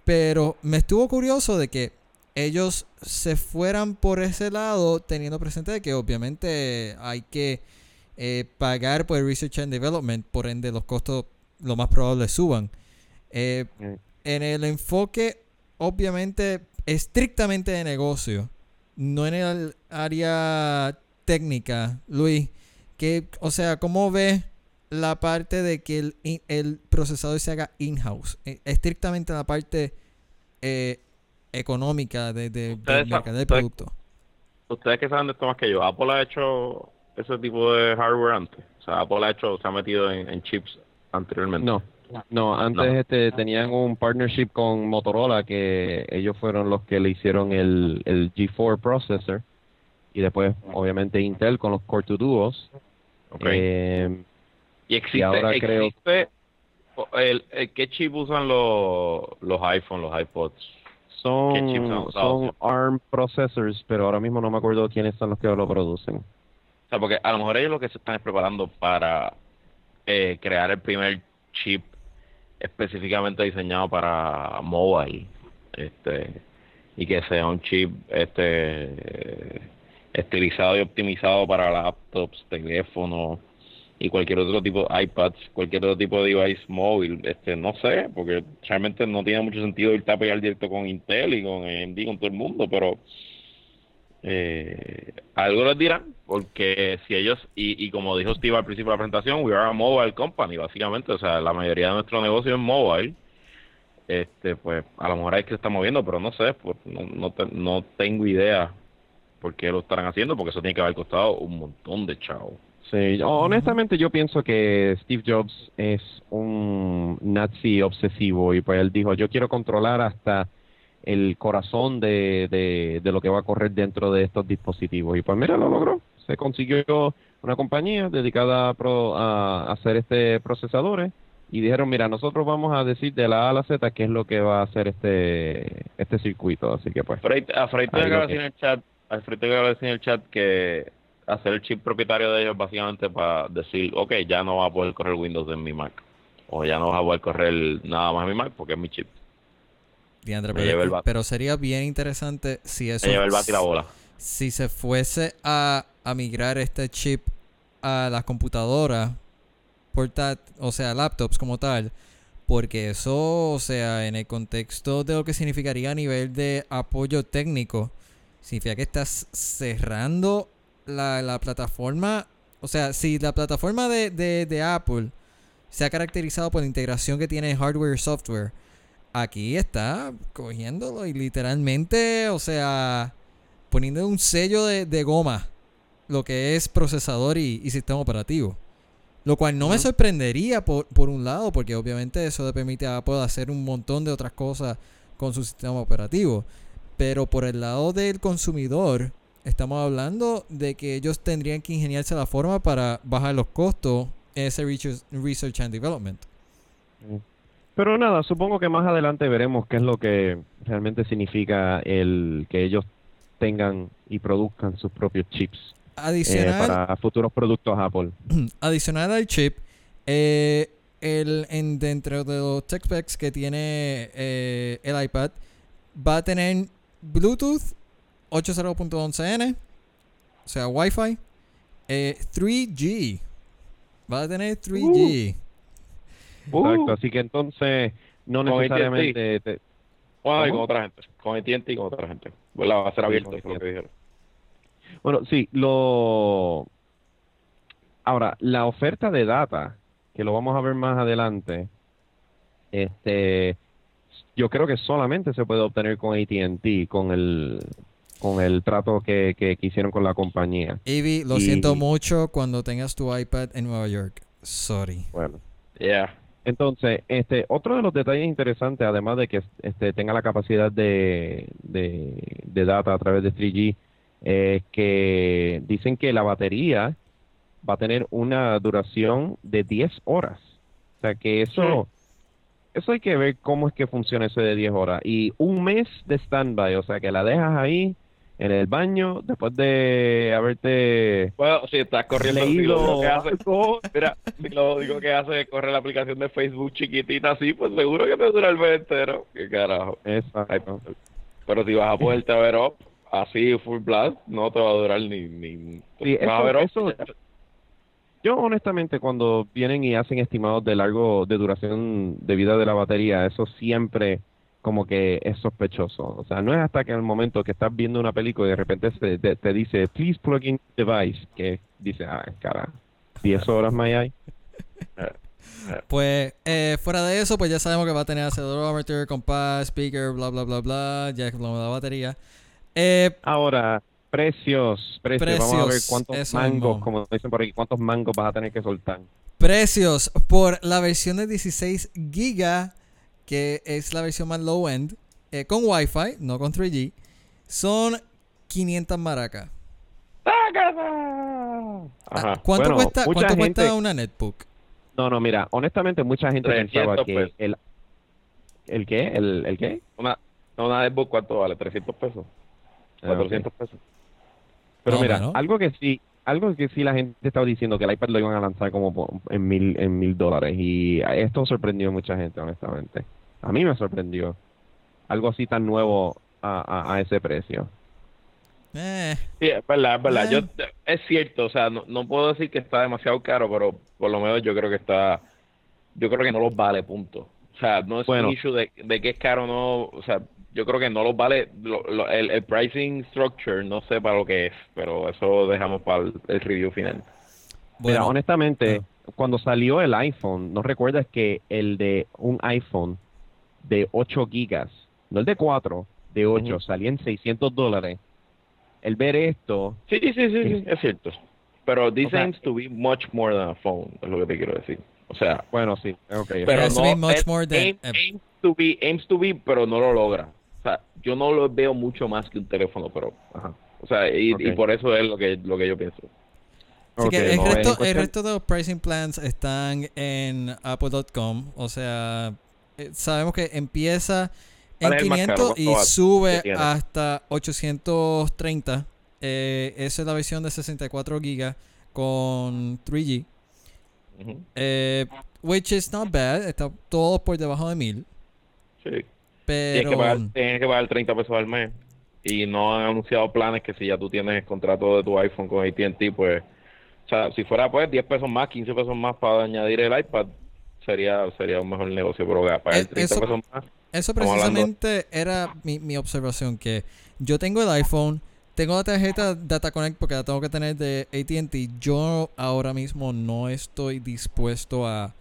Pero me estuvo curioso de que ellos se fueran por ese lado, teniendo presente de que obviamente hay que eh, pagar por el Research and Development, por ende los costos lo más probable suban. Eh, mm en el enfoque, obviamente, estrictamente de negocio, no en el área técnica, Luis, que, o sea, ¿cómo ves la parte de que el, el procesador se haga in-house? Eh, estrictamente la parte eh, económica de, de, del producto. Ustedes que saben de esto más que yo, Apple ha hecho ese tipo de hardware antes. O sea, Apple ha hecho, se ha metido en, en chips anteriormente. No, No, antes No. este tenían un partnership con Motorola que ellos fueron los que le hicieron el, el G4 processor y después obviamente Intel con los Core 2 Duos. Ok. Eh, y existe, ahora creo- existe el, el- ¿qué chip usan los, los iPhone, los iPods? ¿Qué chips han son, son ARM processors, pero ahora mismo no me acuerdo quiénes son los que lo producen. O sea, porque a lo mejor ellos lo que se están es preparando para eh, crear el primer chip específicamente diseñado para mobile, este, y que sea un chip este estilizado y optimizado para laptops, teléfonos y cualquier otro tipo, iPads, cualquier otro tipo de device móvil, este, no sé, porque realmente no tiene mucho sentido irte a pelear directo con Intel y con AMD, con todo el mundo, pero eh, algo les dirán, porque si ellos, y, y como dijo Steve al principio de la presentación, we are a mobile company, básicamente, o sea, la mayoría de nuestro negocio es mobile, este, pues a lo mejor hay que se está moviendo, pero no sé, pues, no, no, no tengo idea por qué lo estarán haciendo, porque eso tiene que haber costado un montón de chavo. Sí, honestamente yo pienso que Steve Jobs es un nazi obsesivo y pues él dijo, yo quiero controlar hasta el corazón de, de, de lo que va a correr dentro de estos dispositivos. Y pues mira, lo logró. Se consiguió una compañía dedicada a, pro- a hacer este procesadores y dijeron, mira, nosotros vamos a decir de la A a la Z qué es lo que va a hacer este este circuito. Así que pues... A Freight te acaba de en el chat, acaba de decir en el chat que hacer el chip propietario de ellos básicamente para decir, ok, ya no va a poder correr Windows en mi Mac. O ya no vas a poder correr nada más en mi Mac porque es mi chip. Diandre, pero, sería bien interesante si eso. Se lleva el bate y la bola. Si se fuese a, a migrar este chip a las computadoras, o sea, laptops como tal, porque eso, o sea, en el contexto de lo que significaría a nivel de apoyo técnico, significa que estás cerrando la, la plataforma. O sea, si la plataforma de, de, de Apple se ha caracterizado por la integración que tiene hardware y software, aquí está cogiéndolo y literalmente, o sea, poniendo un sello de, de goma lo que es procesador y, y sistema operativo. Lo cual no me sorprendería por, por un lado, porque obviamente eso le permite a Apple hacer un montón de otras cosas con su sistema operativo. Pero por el lado del consumidor, estamos hablando de que ellos tendrían que ingeniarse la forma para bajar los costos en ese research, research and development. Pero nada, supongo que más adelante veremos qué es lo que realmente significa el que ellos tengan y produzcan sus propios chips eh, Adicional, para futuros productos Apple. adicional al chip, eh, el, en, dentro de los tech specs que tiene eh, el iPad, va a tener Bluetooth 8.0.11n, o sea, Wi-Fi, eh, 3G. Va a tener 3G. Exacto, así que entonces no Con necesariamente... te- Bueno, y con otra gente. Con AT&T y con otra gente. ¿Verdad? Va a ser eso es lo que dijeron. Bueno, sí, lo... Ahora, la oferta de data, que lo vamos a ver más adelante, este, yo creo que solamente se puede obtener con AT&T, con el, con el trato que, que, que hicieron con la compañía. Ivy, lo Y- siento mucho cuando tengas tu iPad en Nueva York. Sorry. Bueno, Yeah. Entonces, este, otro de los detalles interesantes, además de que este, tenga la capacidad de, de, de data a través de 3G, es que dicen que la batería va a tener una duración de 10 horas. O sea que eso, eso hay que ver cómo es que funciona eso de 10 horas. Y un mes de standby, o sea que la dejas ahí en el baño después de haberte Bueno, si estás corriendo si lo único que hace, algo. mira, si lo único que hace es correr la aplicación de Facebook chiquitita así, pues seguro que te dura el mes entero. ¿Qué carajo? Exacto. Pero si vas a poderte ver up, así full blast, no te va a durar ni... ni Sí, a ver eso- yo honestamente cuando vienen y hacen estimados de largo de duración de vida de la batería, eso siempre como que es sospechoso. O sea, no es hasta que en el momento que estás viendo una película y de repente se- te, te dice, please plug in device, que dice, ah, cara, 10 horas más hay. Pues eh, fuera de eso, pues ya sabemos que va a tener acelerómetro, compás, speaker, bla, bla, bla, bla. Ya de la batería. Eh, Ahora, Precios, precios, Vamos a ver cuántos mangos, como dicen por aquí, cuántos mangos vas a tener que soltar. Precios por la versión de 16 GB, que es la versión más low end, eh, con Wi-Fi, no con 3G, son 500 maracas. ¡Sácala! Ajá. Ah, ¿Cuánto Bueno, cuesta, mucha cuánto gente- cuesta una netbook? No, no, mira, honestamente mucha gente 300 pensaba que pesos. el... ¿El qué? ¿El, el qué? Una, una netbook, ¿cuánto vale? ¿300 pesos? Ah, 400 pesos. Pero Más o mira, algo que sí, algo que sí la gente estaba diciendo que el iPad lo iban a lanzar como en mil, en mil dólares y esto sorprendió a mucha gente, honestamente. A mí me sorprendió algo así tan nuevo a, a, a ese precio. Eh, Sí, es verdad, es verdad. Eh. Yo, es cierto, o sea, no, no puedo decir que está demasiado caro, pero por lo menos yo creo que está, yo creo que no los vale, punto. O sea, no es Bueno. un issue de, de que es caro o no, o sea, yo creo que no los vale, lo- lo- el, el pricing structure, no sé para lo que es, pero eso lo dejamos para el, el review final. Mira, bueno, honestamente, ah. cuando salió el iPhone, ¿no recuerdas que el de un iPhone de 8 gigas, no el de 4, de 8, Ujú. salía en 600 dólares? El ver esto, Sí, sí, sí, sí, sí, es cierto. Pero this O sea, aims to be much more than a phone, es lo que te quiero decir. O sea, bueno, sí, ok. pero no be much es- more than- aim- eh. aims to be aims to be pero no lo logra o sea yo no lo veo mucho más que un teléfono pero ajá. o sea y, y Ok. por eso es lo que lo que yo pienso Así Ok, que el, no, resto, el resto de los pricing plans están en apple.com. O sea, sabemos que empieza en ¿Cuál es el más caro? 500 y sube hasta 830. Eh, esa es la versión de 64 GB con 3G. Ujú. Eh, which is not bad. Está todo por debajo de 1000. sí tienes Pero. que pagar tienes que pagar 30 pesos al mes y no han anunciado planes que si ya tú tienes el contrato de tu iPhone con AT&T pues o sea si fuera pues 10 pesos más 15 pesos más para añadir el iPad sería sería un mejor negocio pero pagar Eh, 30 eso- pesos más Eso precisamente era mi, mi observación, que yo tengo el iPhone, tengo la tarjeta Data Connect porque la tengo que tener de AT&T. Yo ahora mismo no estoy dispuesto a,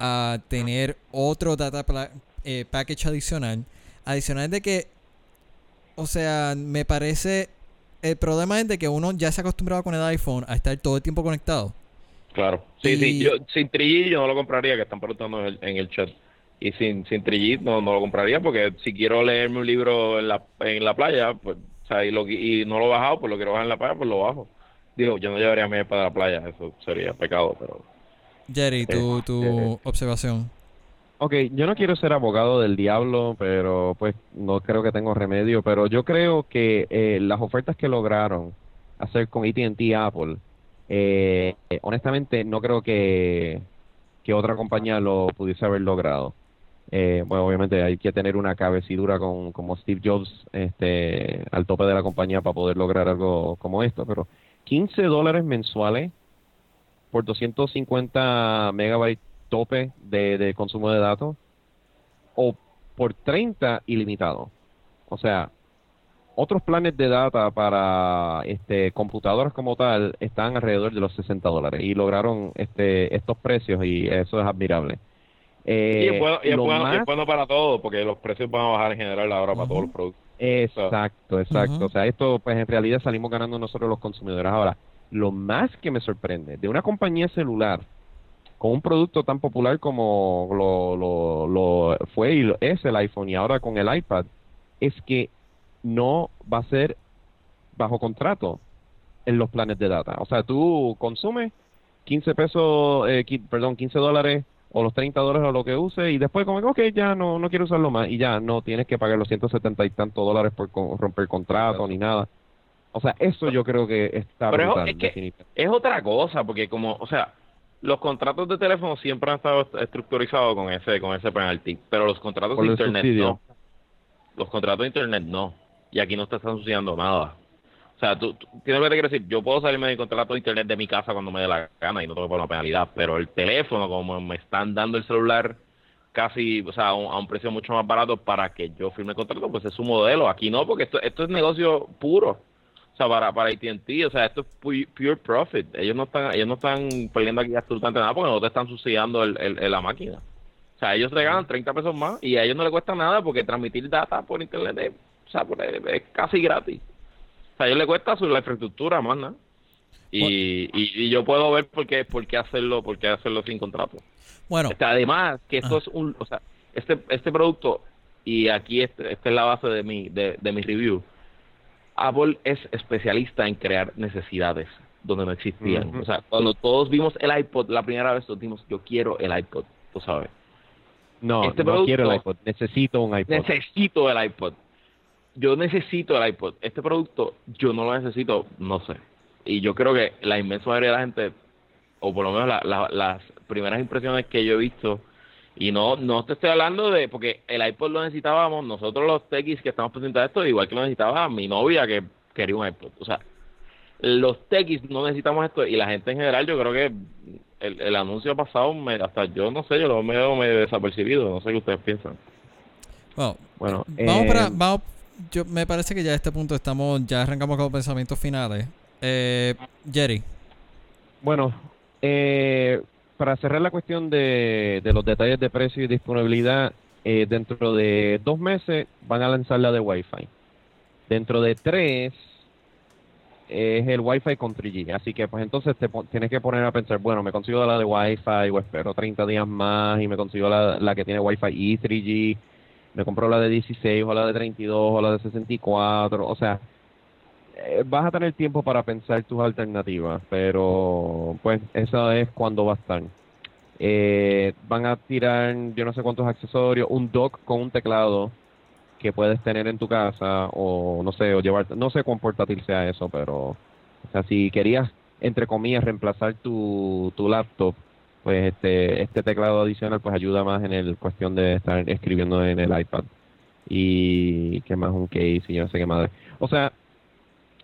a tener otro data eh, package adicional. Adicional de que, o sea, me parece... El problema es de que uno ya se ha acostumbrado con el iPhone a estar todo el tiempo conectado. Claro. Sí, Y- sí. Yo, sin 3G yo no lo compraría, que están preguntando en el, en el chat. Y sin, sin 3G no, no lo compraría porque si quiero leerme un libro en la, en la playa, pues, o sea, y, lo, y no lo he bajado, pues lo quiero bajar en la playa, pues lo bajo. Digo, yo no llevaría a mi para la playa, eso sería pecado, pero... Jerry, tu, Eh, tu eh. observación. Ok, yo no quiero ser abogado del diablo, pero pues no creo que tengo remedio, pero yo creo que eh, las ofertas que lograron hacer con AT&T y Apple, eh, honestamente no creo que, que otra compañía lo pudiese haber logrado. Eh, bueno, obviamente hay que tener una cabecidura con, como Steve Jobs este, al tope de la compañía para poder lograr algo como esto, pero 15 dólares mensuales por 250 megabytes tope de, de consumo de datos o por 30 ilimitado. O sea, otros planes de data para este computadoras como tal están alrededor de los 60 dólares y lograron este estos precios y eso es admirable. Eh, y es bueno, y es bueno, y es bueno para todo, porque los precios van a bajar en general ahora para Ujú. todos los productos. Exacto, exacto. O sea, esto pues en realidad salimos ganando nosotros los consumidores. Ahora, lo más que me sorprende de una compañía celular con un producto tan popular como lo, lo, lo fue y lo- es el iPhone y ahora con el iPad es que no va a ser bajo contrato en los planes de data. O sea, tú consumes 15 pesos, eh, perdón, 15 dólares o los 30 dólares o lo que use y después como que, ok, ya no, no quiero usarlo más y ya no tienes que pagar los 170 y tantos dólares por con- romper contrato ni nada. O sea, eso yo creo que está Pero es- brutal, es que-. Es otra cosa, porque como, o sea, los contratos de teléfono siempre han estado est- estructurizados con ese con ese penalty, pero los contratos Por de internet subsidio. no. Los contratos de internet no. Y aquí no te están sucediendo nada. O sea, tú, tienes que quiero decir, yo puedo salirme de mi contrato de internet de mi casa cuando me dé la gana y no tengo que una penalidad, pero el teléfono, como me están dando el celular casi, o sea, a un, a un precio mucho más barato para que yo firme el contrato, pues es su modelo. Aquí no, porque esto, esto es negocio puro. O sea, para, para AT&T, o sea, esto es pu- pure profit. Ellos no están ellos no están perdiendo aquí absolutamente nada porque no te están subsidiando el, el- el- la máquina. O sea, ellos te ganan 30 pesos más y a ellos no les cuesta nada porque transmitir data por internet es, o sea, por- es, casi gratis. sea, a ellos les cuesta su, la infraestructura, más nada. Y, y, y yo puedo ver por qué, por qué hacerlo, por qué hacerlo sin contrato. Bueno, Este, además, que esto Ajá. es un, o sea, este, este producto, y aquí este, esta es la base de mi, de, de mi review, Apple es especialista en crear necesidades donde no existían. O sea, cuando todos vimos el iPod la primera vez, todos dijimos, yo quiero el iPod, tú sabes. No, Este no producto- quiero el iPod, necesito un iPod. Necesito el iPod. Yo necesito el iPod. Este producto yo no lo necesito, no sé. Y yo creo que la inmensa mayoría de la gente, o por lo menos la- la- las primeras impresiones que yo he visto, y no no te estoy hablando de, porque el iPod lo necesitábamos nosotros los techis que estamos presentando esto, igual que lo necesitaba mi novia que quería un iPod. O sea, los techis no necesitamos esto y la gente en general, yo creo que el, el anuncio pasado, me, hasta yo no sé, yo lo veo medio desapercibido, no sé qué ustedes piensan. bueno, Bueno, vamos eh, para, vamos, yo me parece que ya a este punto estamos, ya arrancamos con pensamientos finales. Eh, Jerry, Bueno, eh, para cerrar la cuestión de, de los detalles de precio y disponibilidad, eh, dentro de dos meses van a lanzar la de Wi-Fi. Dentro de tres es el Wi-Fi con 3G. Así que, pues entonces te tienes que poner a pensar, bueno, me consigo la de Wi-Fi o espero 30 días más y me consigo la, la que tiene Wi-Fi y 3G. Me compro la de 16 o la de 32 o la de 64. O sea, eh, vas a tener tiempo para pensar tus alternativas, pero pues eso es cuando va a estar. Eh, van a tirar yo no sé cuántos accesorios, un dock con un teclado que puedes tener en tu casa o no sé, o llevar, no sé cuán portátil sea eso, pero o sea, si querías entre comillas reemplazar tu, tu laptop, pues este este teclado adicional pues ayuda más en el cuestión de estar escribiendo en el iPad. Y qué más un case y yo no sé qué madre. O sea,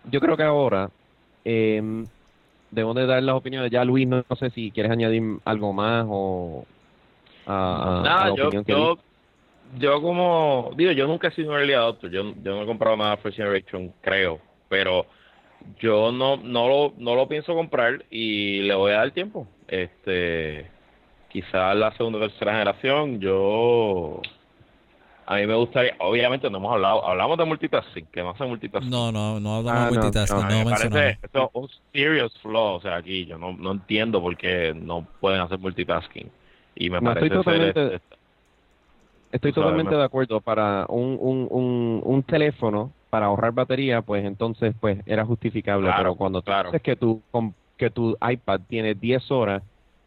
yo creo que ahora eh, debemos de dar las opiniones. Ya Luis, no, no sé si quieres añadir algo más o a, a- a Nada, la yo, opinión que yo, yo como, digo, yo nunca he sido un early adopter, yo, yo no he comprado nada First Generation, creo, pero yo no, no lo, no lo pienso comprar y le voy a dar tiempo. Este, quizás la segunda o tercera generación, yo, a mí me gustaría, obviamente no hemos hablado, hablamos de multitasking, que no hace multitasking. no, no, no hablamos Ah, de no, multitasking, no, me mencionamos. parece esto un serious flaw, o sea, aquí yo no, no entiendo por qué no pueden hacer multitasking. Y me No, estoy parece ser, totalmente- este, Estoy sabes, totalmente me- de acuerdo. Para un, un, un, un teléfono, para ahorrar batería, pues entonces pues era justificable. Claro, pero cuando tú claro. dices que tu, que tu iPad tiene 10 horas,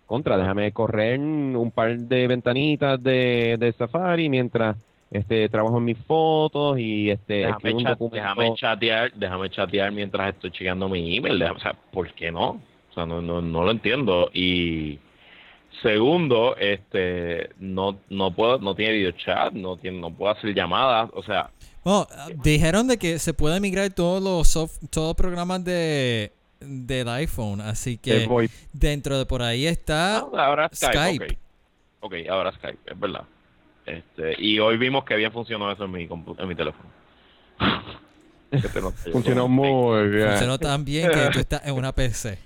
contra, déjame correr un par de ventanitas de, de Safari mientras este trabajo en mis fotos y este déjame, escribo un chat- documento. déjame chatear, déjame chatear mientras estoy chequeando mi email, déjame- o sea, ¿por qué no? O sea, no, no, no lo entiendo. Y segundo, este, no, no puedo, no tiene videochat, no tiene, no puedo hacer llamadas, o sea, Bueno, dijeron de que se puede migrar todos los soft- todos los programas de del iPhone, así que dentro de por ahí está Ah, ahora Skype. Skype. ok. Ok, ahora Skype, es verdad. Este, y hoy vimos que bien funcionó eso en mi, compu- en mi teléfono. Funcionó muy bien. funcionó tan bien que tú estás en una PC.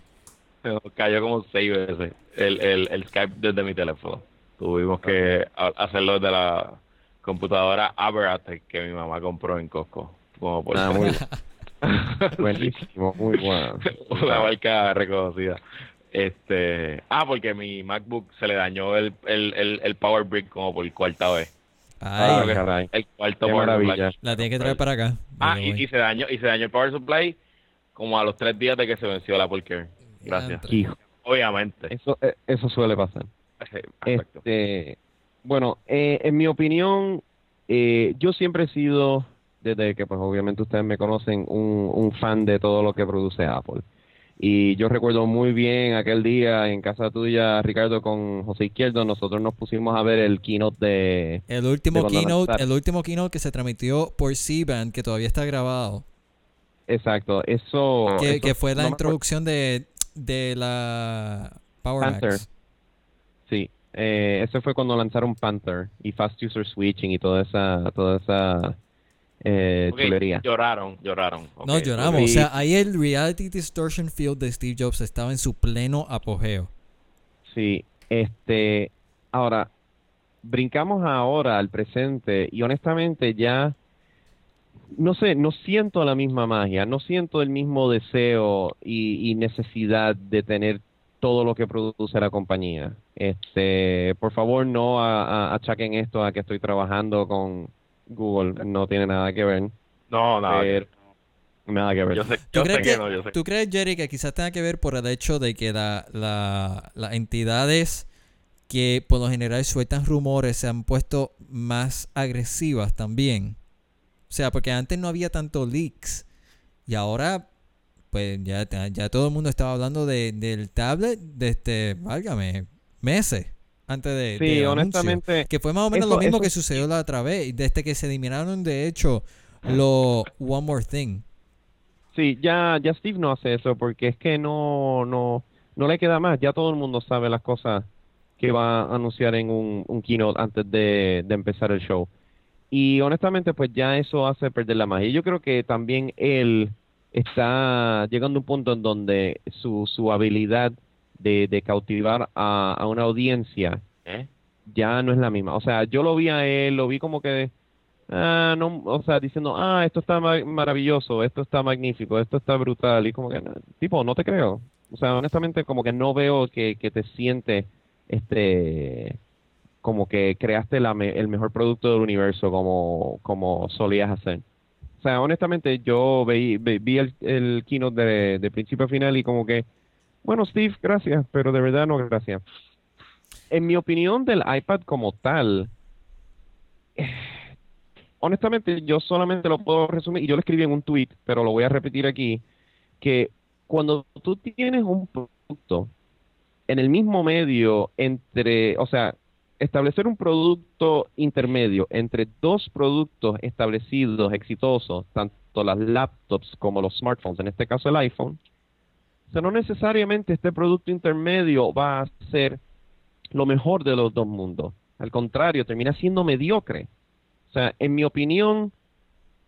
Se nos cayó como seis veces el, el, el Skype desde mi teléfono. Tuvimos que ha- hacerlo desde la computadora Aberratech que mi mamá compró en Costco. Como por Ah, muy buenísimo, muy bueno. una marca reconocida. Este, ah, porque mi MacBook se le dañó el, el, el, el Power Brick como por cuarta vez. Ay, Ah, caray. El cuarto Qué Power maravilla. Supply. la tienes que traer para acá. Ah, y, se dañó y se dañó el Power Supply como a los tres días de que se venció la Apple Care. Gracias. Hijo, Obviamente. eso, eh, eso suele pasar. Sí, Perfecto. Este, bueno, eh, en mi opinión, eh, yo siempre he sido, desde que pues obviamente ustedes me conocen, un, un fan de todo lo que produce Apple. Y yo recuerdo muy bien aquel día en casa tuya, Ricardo, con José Izquierdo, nosotros nos pusimos a ver el keynote de... El último de keynote, el último keynote que se transmitió por C-Band, que todavía está grabado, Exacto, eso... que, eso- que fue la no introducción de, de la Power Panther. Max. Sí, eh, ese fue cuando lanzaron Panther y Fast User Switching y toda esa, toda esa eh, chulería. Lloraron, lloraron. No, Ok, lloramos. O sea, ahí el Reality Distortion Field de Steve Jobs estaba en su pleno apogeo. Sí, este, ahora, brincamos ahora al presente y honestamente ya no sé, no siento la misma magia, no siento el mismo deseo y, necesidad de tener todo lo que produce la compañía. Este, por favor, no achaquen esto a que estoy trabajando con Google, no tiene nada que ver. No, nada. nada que ver. ¿Tú, crees ¿Tú crees, Jerry, que quizás tenga que ver por el hecho de que la, las entidades que por lo general sueltan rumores se han puesto más agresivas también? O sea, porque antes no había tanto leaks. Y ahora, pues ya, ya todo el mundo estaba hablando de, del tablet de este, válgame, meses antes de. Sí, honestamente. que fue más o menos lo mismo que sucedió la otra vez. Desde que se eliminaron, de hecho, lo One More Thing. Sí, ya, ya Steve no hace eso porque es que no, no, no le queda más. Ya todo el mundo sabe las cosas que va a anunciar en un, un keynote antes de, de empezar el show. Y honestamente, pues ya eso hace perder la magia. Yo creo que también él está llegando a un punto en donde su, su habilidad de, de cautivar a, a, una audiencia ¿Eh? ya no es la misma. O sea, yo lo vi a él, lo vi como que, ah, no, o sea, diciendo, ah, esto está maravilloso, esto está magnífico, esto está brutal. Y como que, tipo, no te creo. O sea, honestamente, como que no veo que, que te siente este como que creaste el mejor producto del universo como, como solías hacer. O sea, honestamente, yo vi, vi el, el keynote de, de, principio a final y como que, bueno, Steve, gracias, pero de verdad no gracias. En mi opinión del iPad como tal, honestamente, yo solamente lo puedo resumir, y yo lo escribí en un tweet, pero lo voy a repetir aquí, que cuando tú tienes un producto en el mismo medio entre, o sea, establecer un producto intermedio entre dos productos establecidos, exitosos, tanto las laptops como los smartphones, en este caso el iPhone, o sea, no necesariamente este producto intermedio va a ser lo mejor de los dos mundos. Al contrario, termina siendo mediocre. O sea, en mi opinión,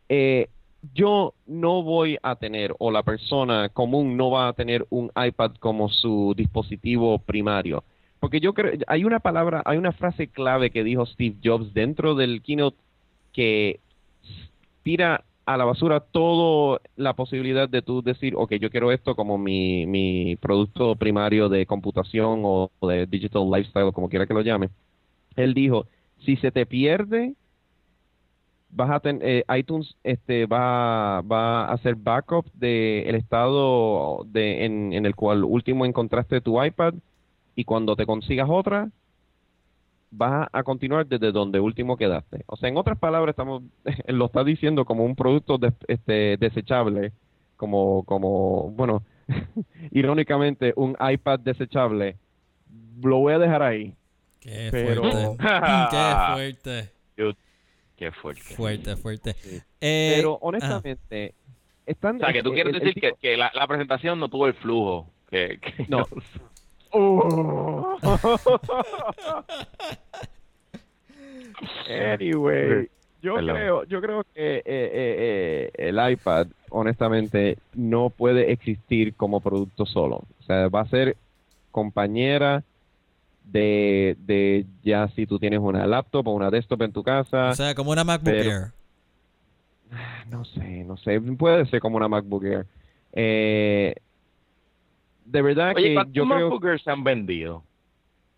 eh, yo no voy a tener, o la persona común no va a tener un iPad como su dispositivo primario porque yo creo, hay una palabra, hay una frase clave que dijo Steve Jobs dentro del keynote que tira a la basura toda la posibilidad de tú decir, ok, yo quiero esto como mi, mi producto primario de computación o, de digital lifestyle, o como quiera que lo llame. Él dijo, si se te pierde, vas a tener, eh, iTunes este, va, va a hacer backup del el estado de, en, en el cual último encontraste tu iPad y cuando te consigas otra, vas a continuar desde donde último quedaste. O sea, en otras palabras, estamos lo está diciendo como un producto este, desechable, como, como bueno, irónicamente, un iPad desechable. Lo voy a dejar ahí. Qué fuerte. Qué fuerte. Qué fuerte. Fuerte, fuerte. Eh, pero honestamente, están... O sea, que tú quieres decir que, que la, la, presentación no tuvo el flujo. Que, que no. Oh. anyway, yo creo, yo creo que eh, eh, eh, el iPad, honestamente, no puede existir como producto solo. O sea, va a ser compañera de, de ya si tú tienes una laptop o una desktop en tu casa. O sea, como una MacBook Air. No sé, no sé. Puede ser como una MacBook Air. Eh, de verdad que yo creo... se han vendido?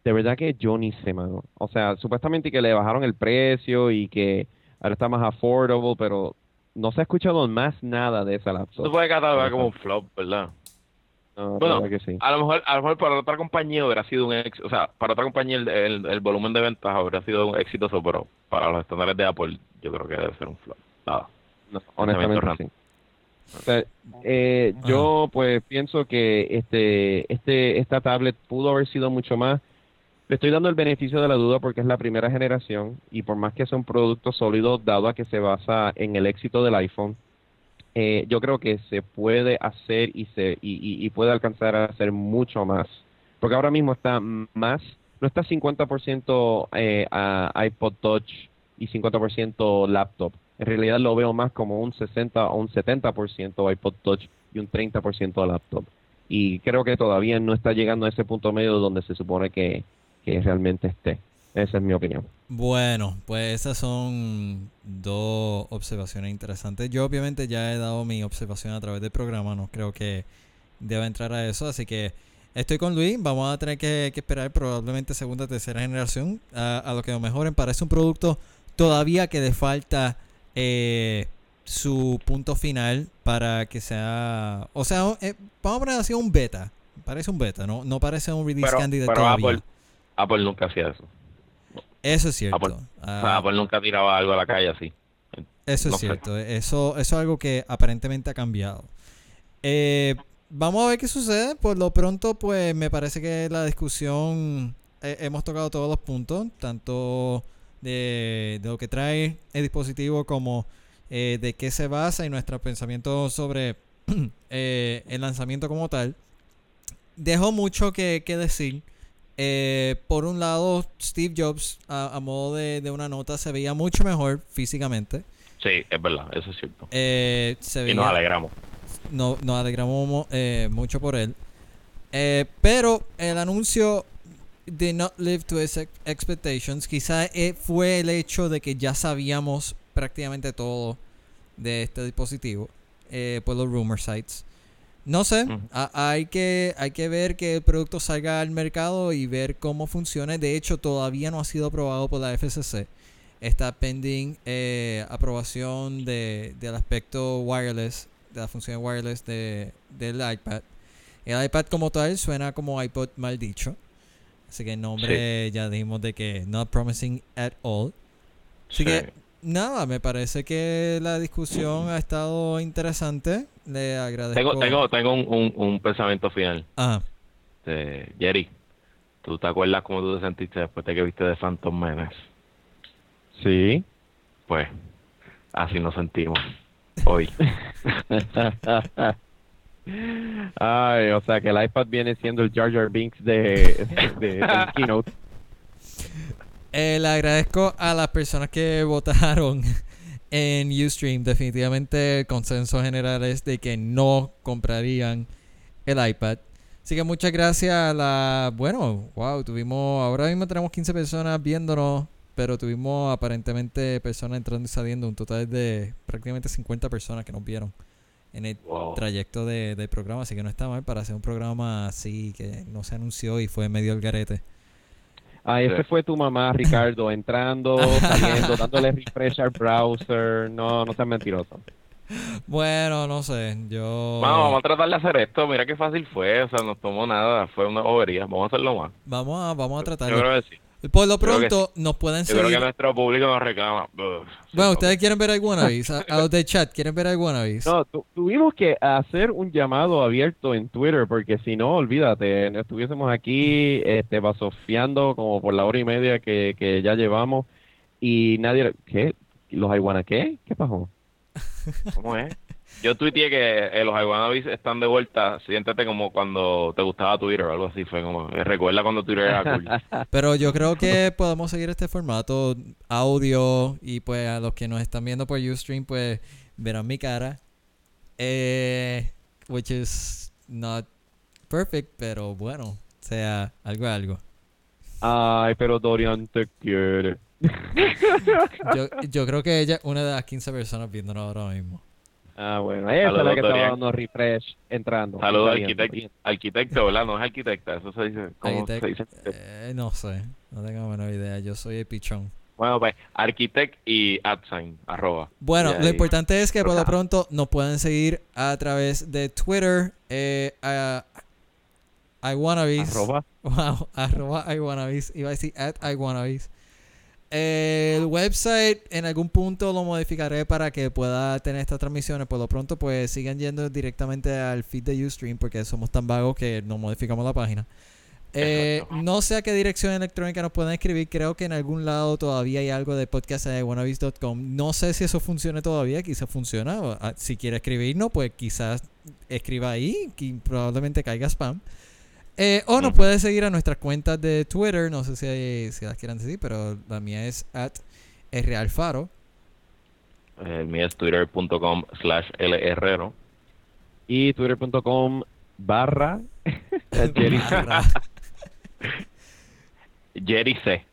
De verdad que yo ni sé, mano. O sea, supuestamente que le bajaron el precio y que ahora está más affordable, pero no se ha escuchado más nada de esa laptop. Se puede catalogar como un flop, ¿verdad? bueno, que sí. a lo mejor a lo mejor para otra compañía hubiera sido un éxito, o sea, para otra compañía el, el, volumen de ventas habría sido un exitoso, pero para los estándares de Apple yo creo que debe ser un flop. Nada. honestamente sí. Eh, yo pues pienso que este, este, esta tablet pudo haber sido mucho más. Le estoy dando el beneficio de la duda porque es la primera generación y por más que sea un producto sólido, dado a que se basa en el éxito del iPhone, eh, yo creo que se puede hacer y se y, y, puede alcanzar a hacer mucho más. Porque ahora mismo está más, no está 50% eh, a iPod Touch y 50% laptop en realidad lo veo más como un 60 o un 70% iPod Touch y un 30% laptop. Y creo que todavía no está llegando a ese punto medio donde se supone que, realmente esté. Esa es mi opinión. Bueno, pues esas son dos observaciones interesantes. Yo obviamente ya he dado mi observación a través del programa, no creo que deba entrar a eso, así que estoy con Luis, vamos a tener que, esperar probablemente segunda o tercera generación a, lo que lo mejoren. Parece un producto todavía que le falta eh, su punto final para que sea, o sea, eh, vamos a poner así un beta, parece un beta, no, no parece un release pero, candidate pero Apple, Apple nunca hacía eso. Eso es cierto. Apple, ah. nunca tiraba algo a la calle así. Eso es cierto. Eso, eso es algo que aparentemente ha cambiado. Eh, vamos a ver qué sucede. Por lo pronto, pues me parece que la discusión eh, hemos tocado todos los puntos, tanto de, lo que trae el dispositivo como eh, de qué se basa y nuestro pensamiento sobre el lanzamiento como tal. Dejo mucho que, que decir. Eh, por un lado, Steve Jobs, a, modo de, una nota, se veía mucho mejor físicamente. Sí, es verdad, eso es cierto. Eh, y nos alegramos. No, nos alegramos eh, mucho por él. pero el anuncio did not live to his expectations. Quizá fue el hecho de que ya sabíamos prácticamente todo de este dispositivo por los rumor sites. No sé, hay, que, hay que ver que el producto salga al mercado y ver cómo funciona. De hecho, todavía no ha sido aprobado por la FCC. Está pending eh, aprobación de, del aspecto wireless, de la función wireless de, del iPad. El iPad como tal suena como iPod mal dicho. Así que el nombre ya dijimos de que not promising at all. Así que nada, me parece que la discusión ha estado interesante. Le agradezco. Tengo, tengo, tengo un, un, pensamiento final. Ajá. Jerry, ¿tú te acuerdas cómo tú te sentiste después de que viste de Phantom Menace? Sí. Pues, así nos sentimos hoy. Ay, o sea que el iPad viene siendo el Jar Jar Binks de, de, del keynote. Eh, le agradezco a las personas que votaron en Ustream. Definitivamente el consenso general es de que no comprarían el iPad. Así que muchas gracias a la... Bueno, wow, tuvimos... Ahora mismo tenemos 15 personas viéndonos, pero tuvimos aparentemente personas entrando y saliendo. Un total de prácticamente 50 personas que nos vieron en el trayecto de, del programa. Así que no está mal para hacer un programa así que no se anunció y fue medio el garete. Ah, ese fue tu mamá, Ricardo, entrando, saliendo, dándole refresh al browser. No, no seas mentiroso. Bueno, no sé, yo... vamos a tratar de hacer esto. Mira qué fácil fue, o sea, no tomó nada, fue una bobería. Vamos a hacerlo más. Vamos a, vamos a tratar. Yo creo que sí. Por lo pronto, nos pueden seguir. Yo creo que nuestro público nos reclama. bueno, ¿ustedes quieren ver algún aviso? A, los de chat, ¿quieren ver algún aviso? No, tuvimos que hacer un llamado abierto en Twitter porque si no, olvídate, estuviésemos aquí este, basofiando como por la hora y media que, que ya llevamos y nadie... ¿Qué? ¿Los Aiguana qué? ¿Qué pasó? ¿Cómo es? Yo tuiteé que eh, los Iwanavis están de vuelta. Siéntete como cuando te gustaba Twitter o algo así. Fue como, eh, recuerda cuando Twitter era cool. Pero yo creo que podemos seguir este formato audio. Y pues a los que nos están viendo por Ustream, pues verán mi cara. Eh, which is not perfect, pero bueno, o sea, algo algo. Ay, pero Dorian te quiere. yo, yo creo que ella es una de las 15 personas viéndonos ahora mismo. Ah, bueno, esa es la que estaba dando refresh entrando. Saludos, arquitecto, arquitecto, ¿verdad? No es arquitecta, eso se dice. ¿Cómo se dice? Eh, no sé, no tengo la menor idea. Yo soy el pichón. Bueno, pues, arquitect y adsign, arroba. Bueno, lo importante es que por lo pronto nos pueden seguir a través de Twitter, eh, a iwannabes. Arroba. Wow, arroba iwannabes. Iba a decir at iwannabes el website en algún punto lo modificaré para que pueda tener estas transmisiones. Por lo pronto, pues sigan yendo directamente al feed de Ustream porque somos tan vagos que no modificamos la página. Eh, no sé a qué dirección electrónica nos pueden escribir. Creo que en algún lado todavía hay algo de podcast de wannabis.com. No sé si eso funciona todavía. Quizás funciona. Ah, si quiere escribirnos, pues quizás escriba ahí. Que probablemente caiga spam. Eh, o nos puedes seguir a nuestras cuentas de Twitter, no sé si, si las quieran decir, pero la mía es at realfaro. El mío es twitter.com slash lherrero. Y twitter.com barra Jerry C.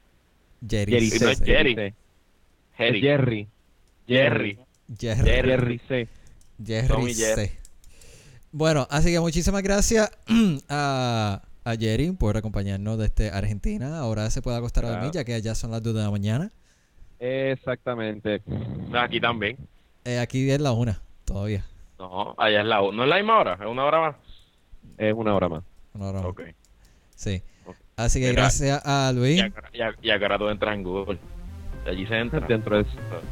Jerry. No C. es Jerry. C. Jerry. Jerry. Jerry. Jerry. C. Jerry C. Bueno, así que muchísimas gracias a, a Jerry por acompañarnos desde Argentina. Ahora se puede acostar a dormir ya que ya son las 2 de la mañana. Exactamente. Aquí también. Eh, aquí es la una todavía. No, allá es la no es la misma hora, es una hora más. Es una hora más. Una hora más. Ok. Sí. Así que Mira. gracias a Luis. Y ahora tú entras en Google. Allí se entra. Dentro de,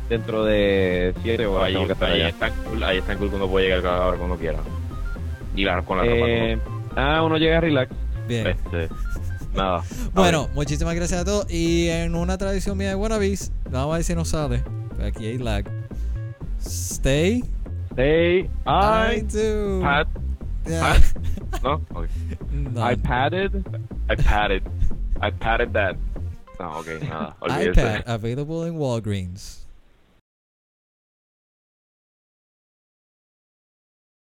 dentro de siete horas ahí, que estar ahí allá. está cool, ahí está cool que uno puede llegar cada hora cuando quiera. Y la, con la Eh, ah, uno llega a relax. Bien. Este, nada. Bueno, muchísimas gracias a todos. Y en una tradición mía de Wannabes, vamos a ver si nos sale. Aquí hay lag. Stay. Hey, I I, do. Pat, Yeah. pat, ¿no? I padded. I patted. I patted that. No, ok, nada. Olvídese. iPad available in Walgreens.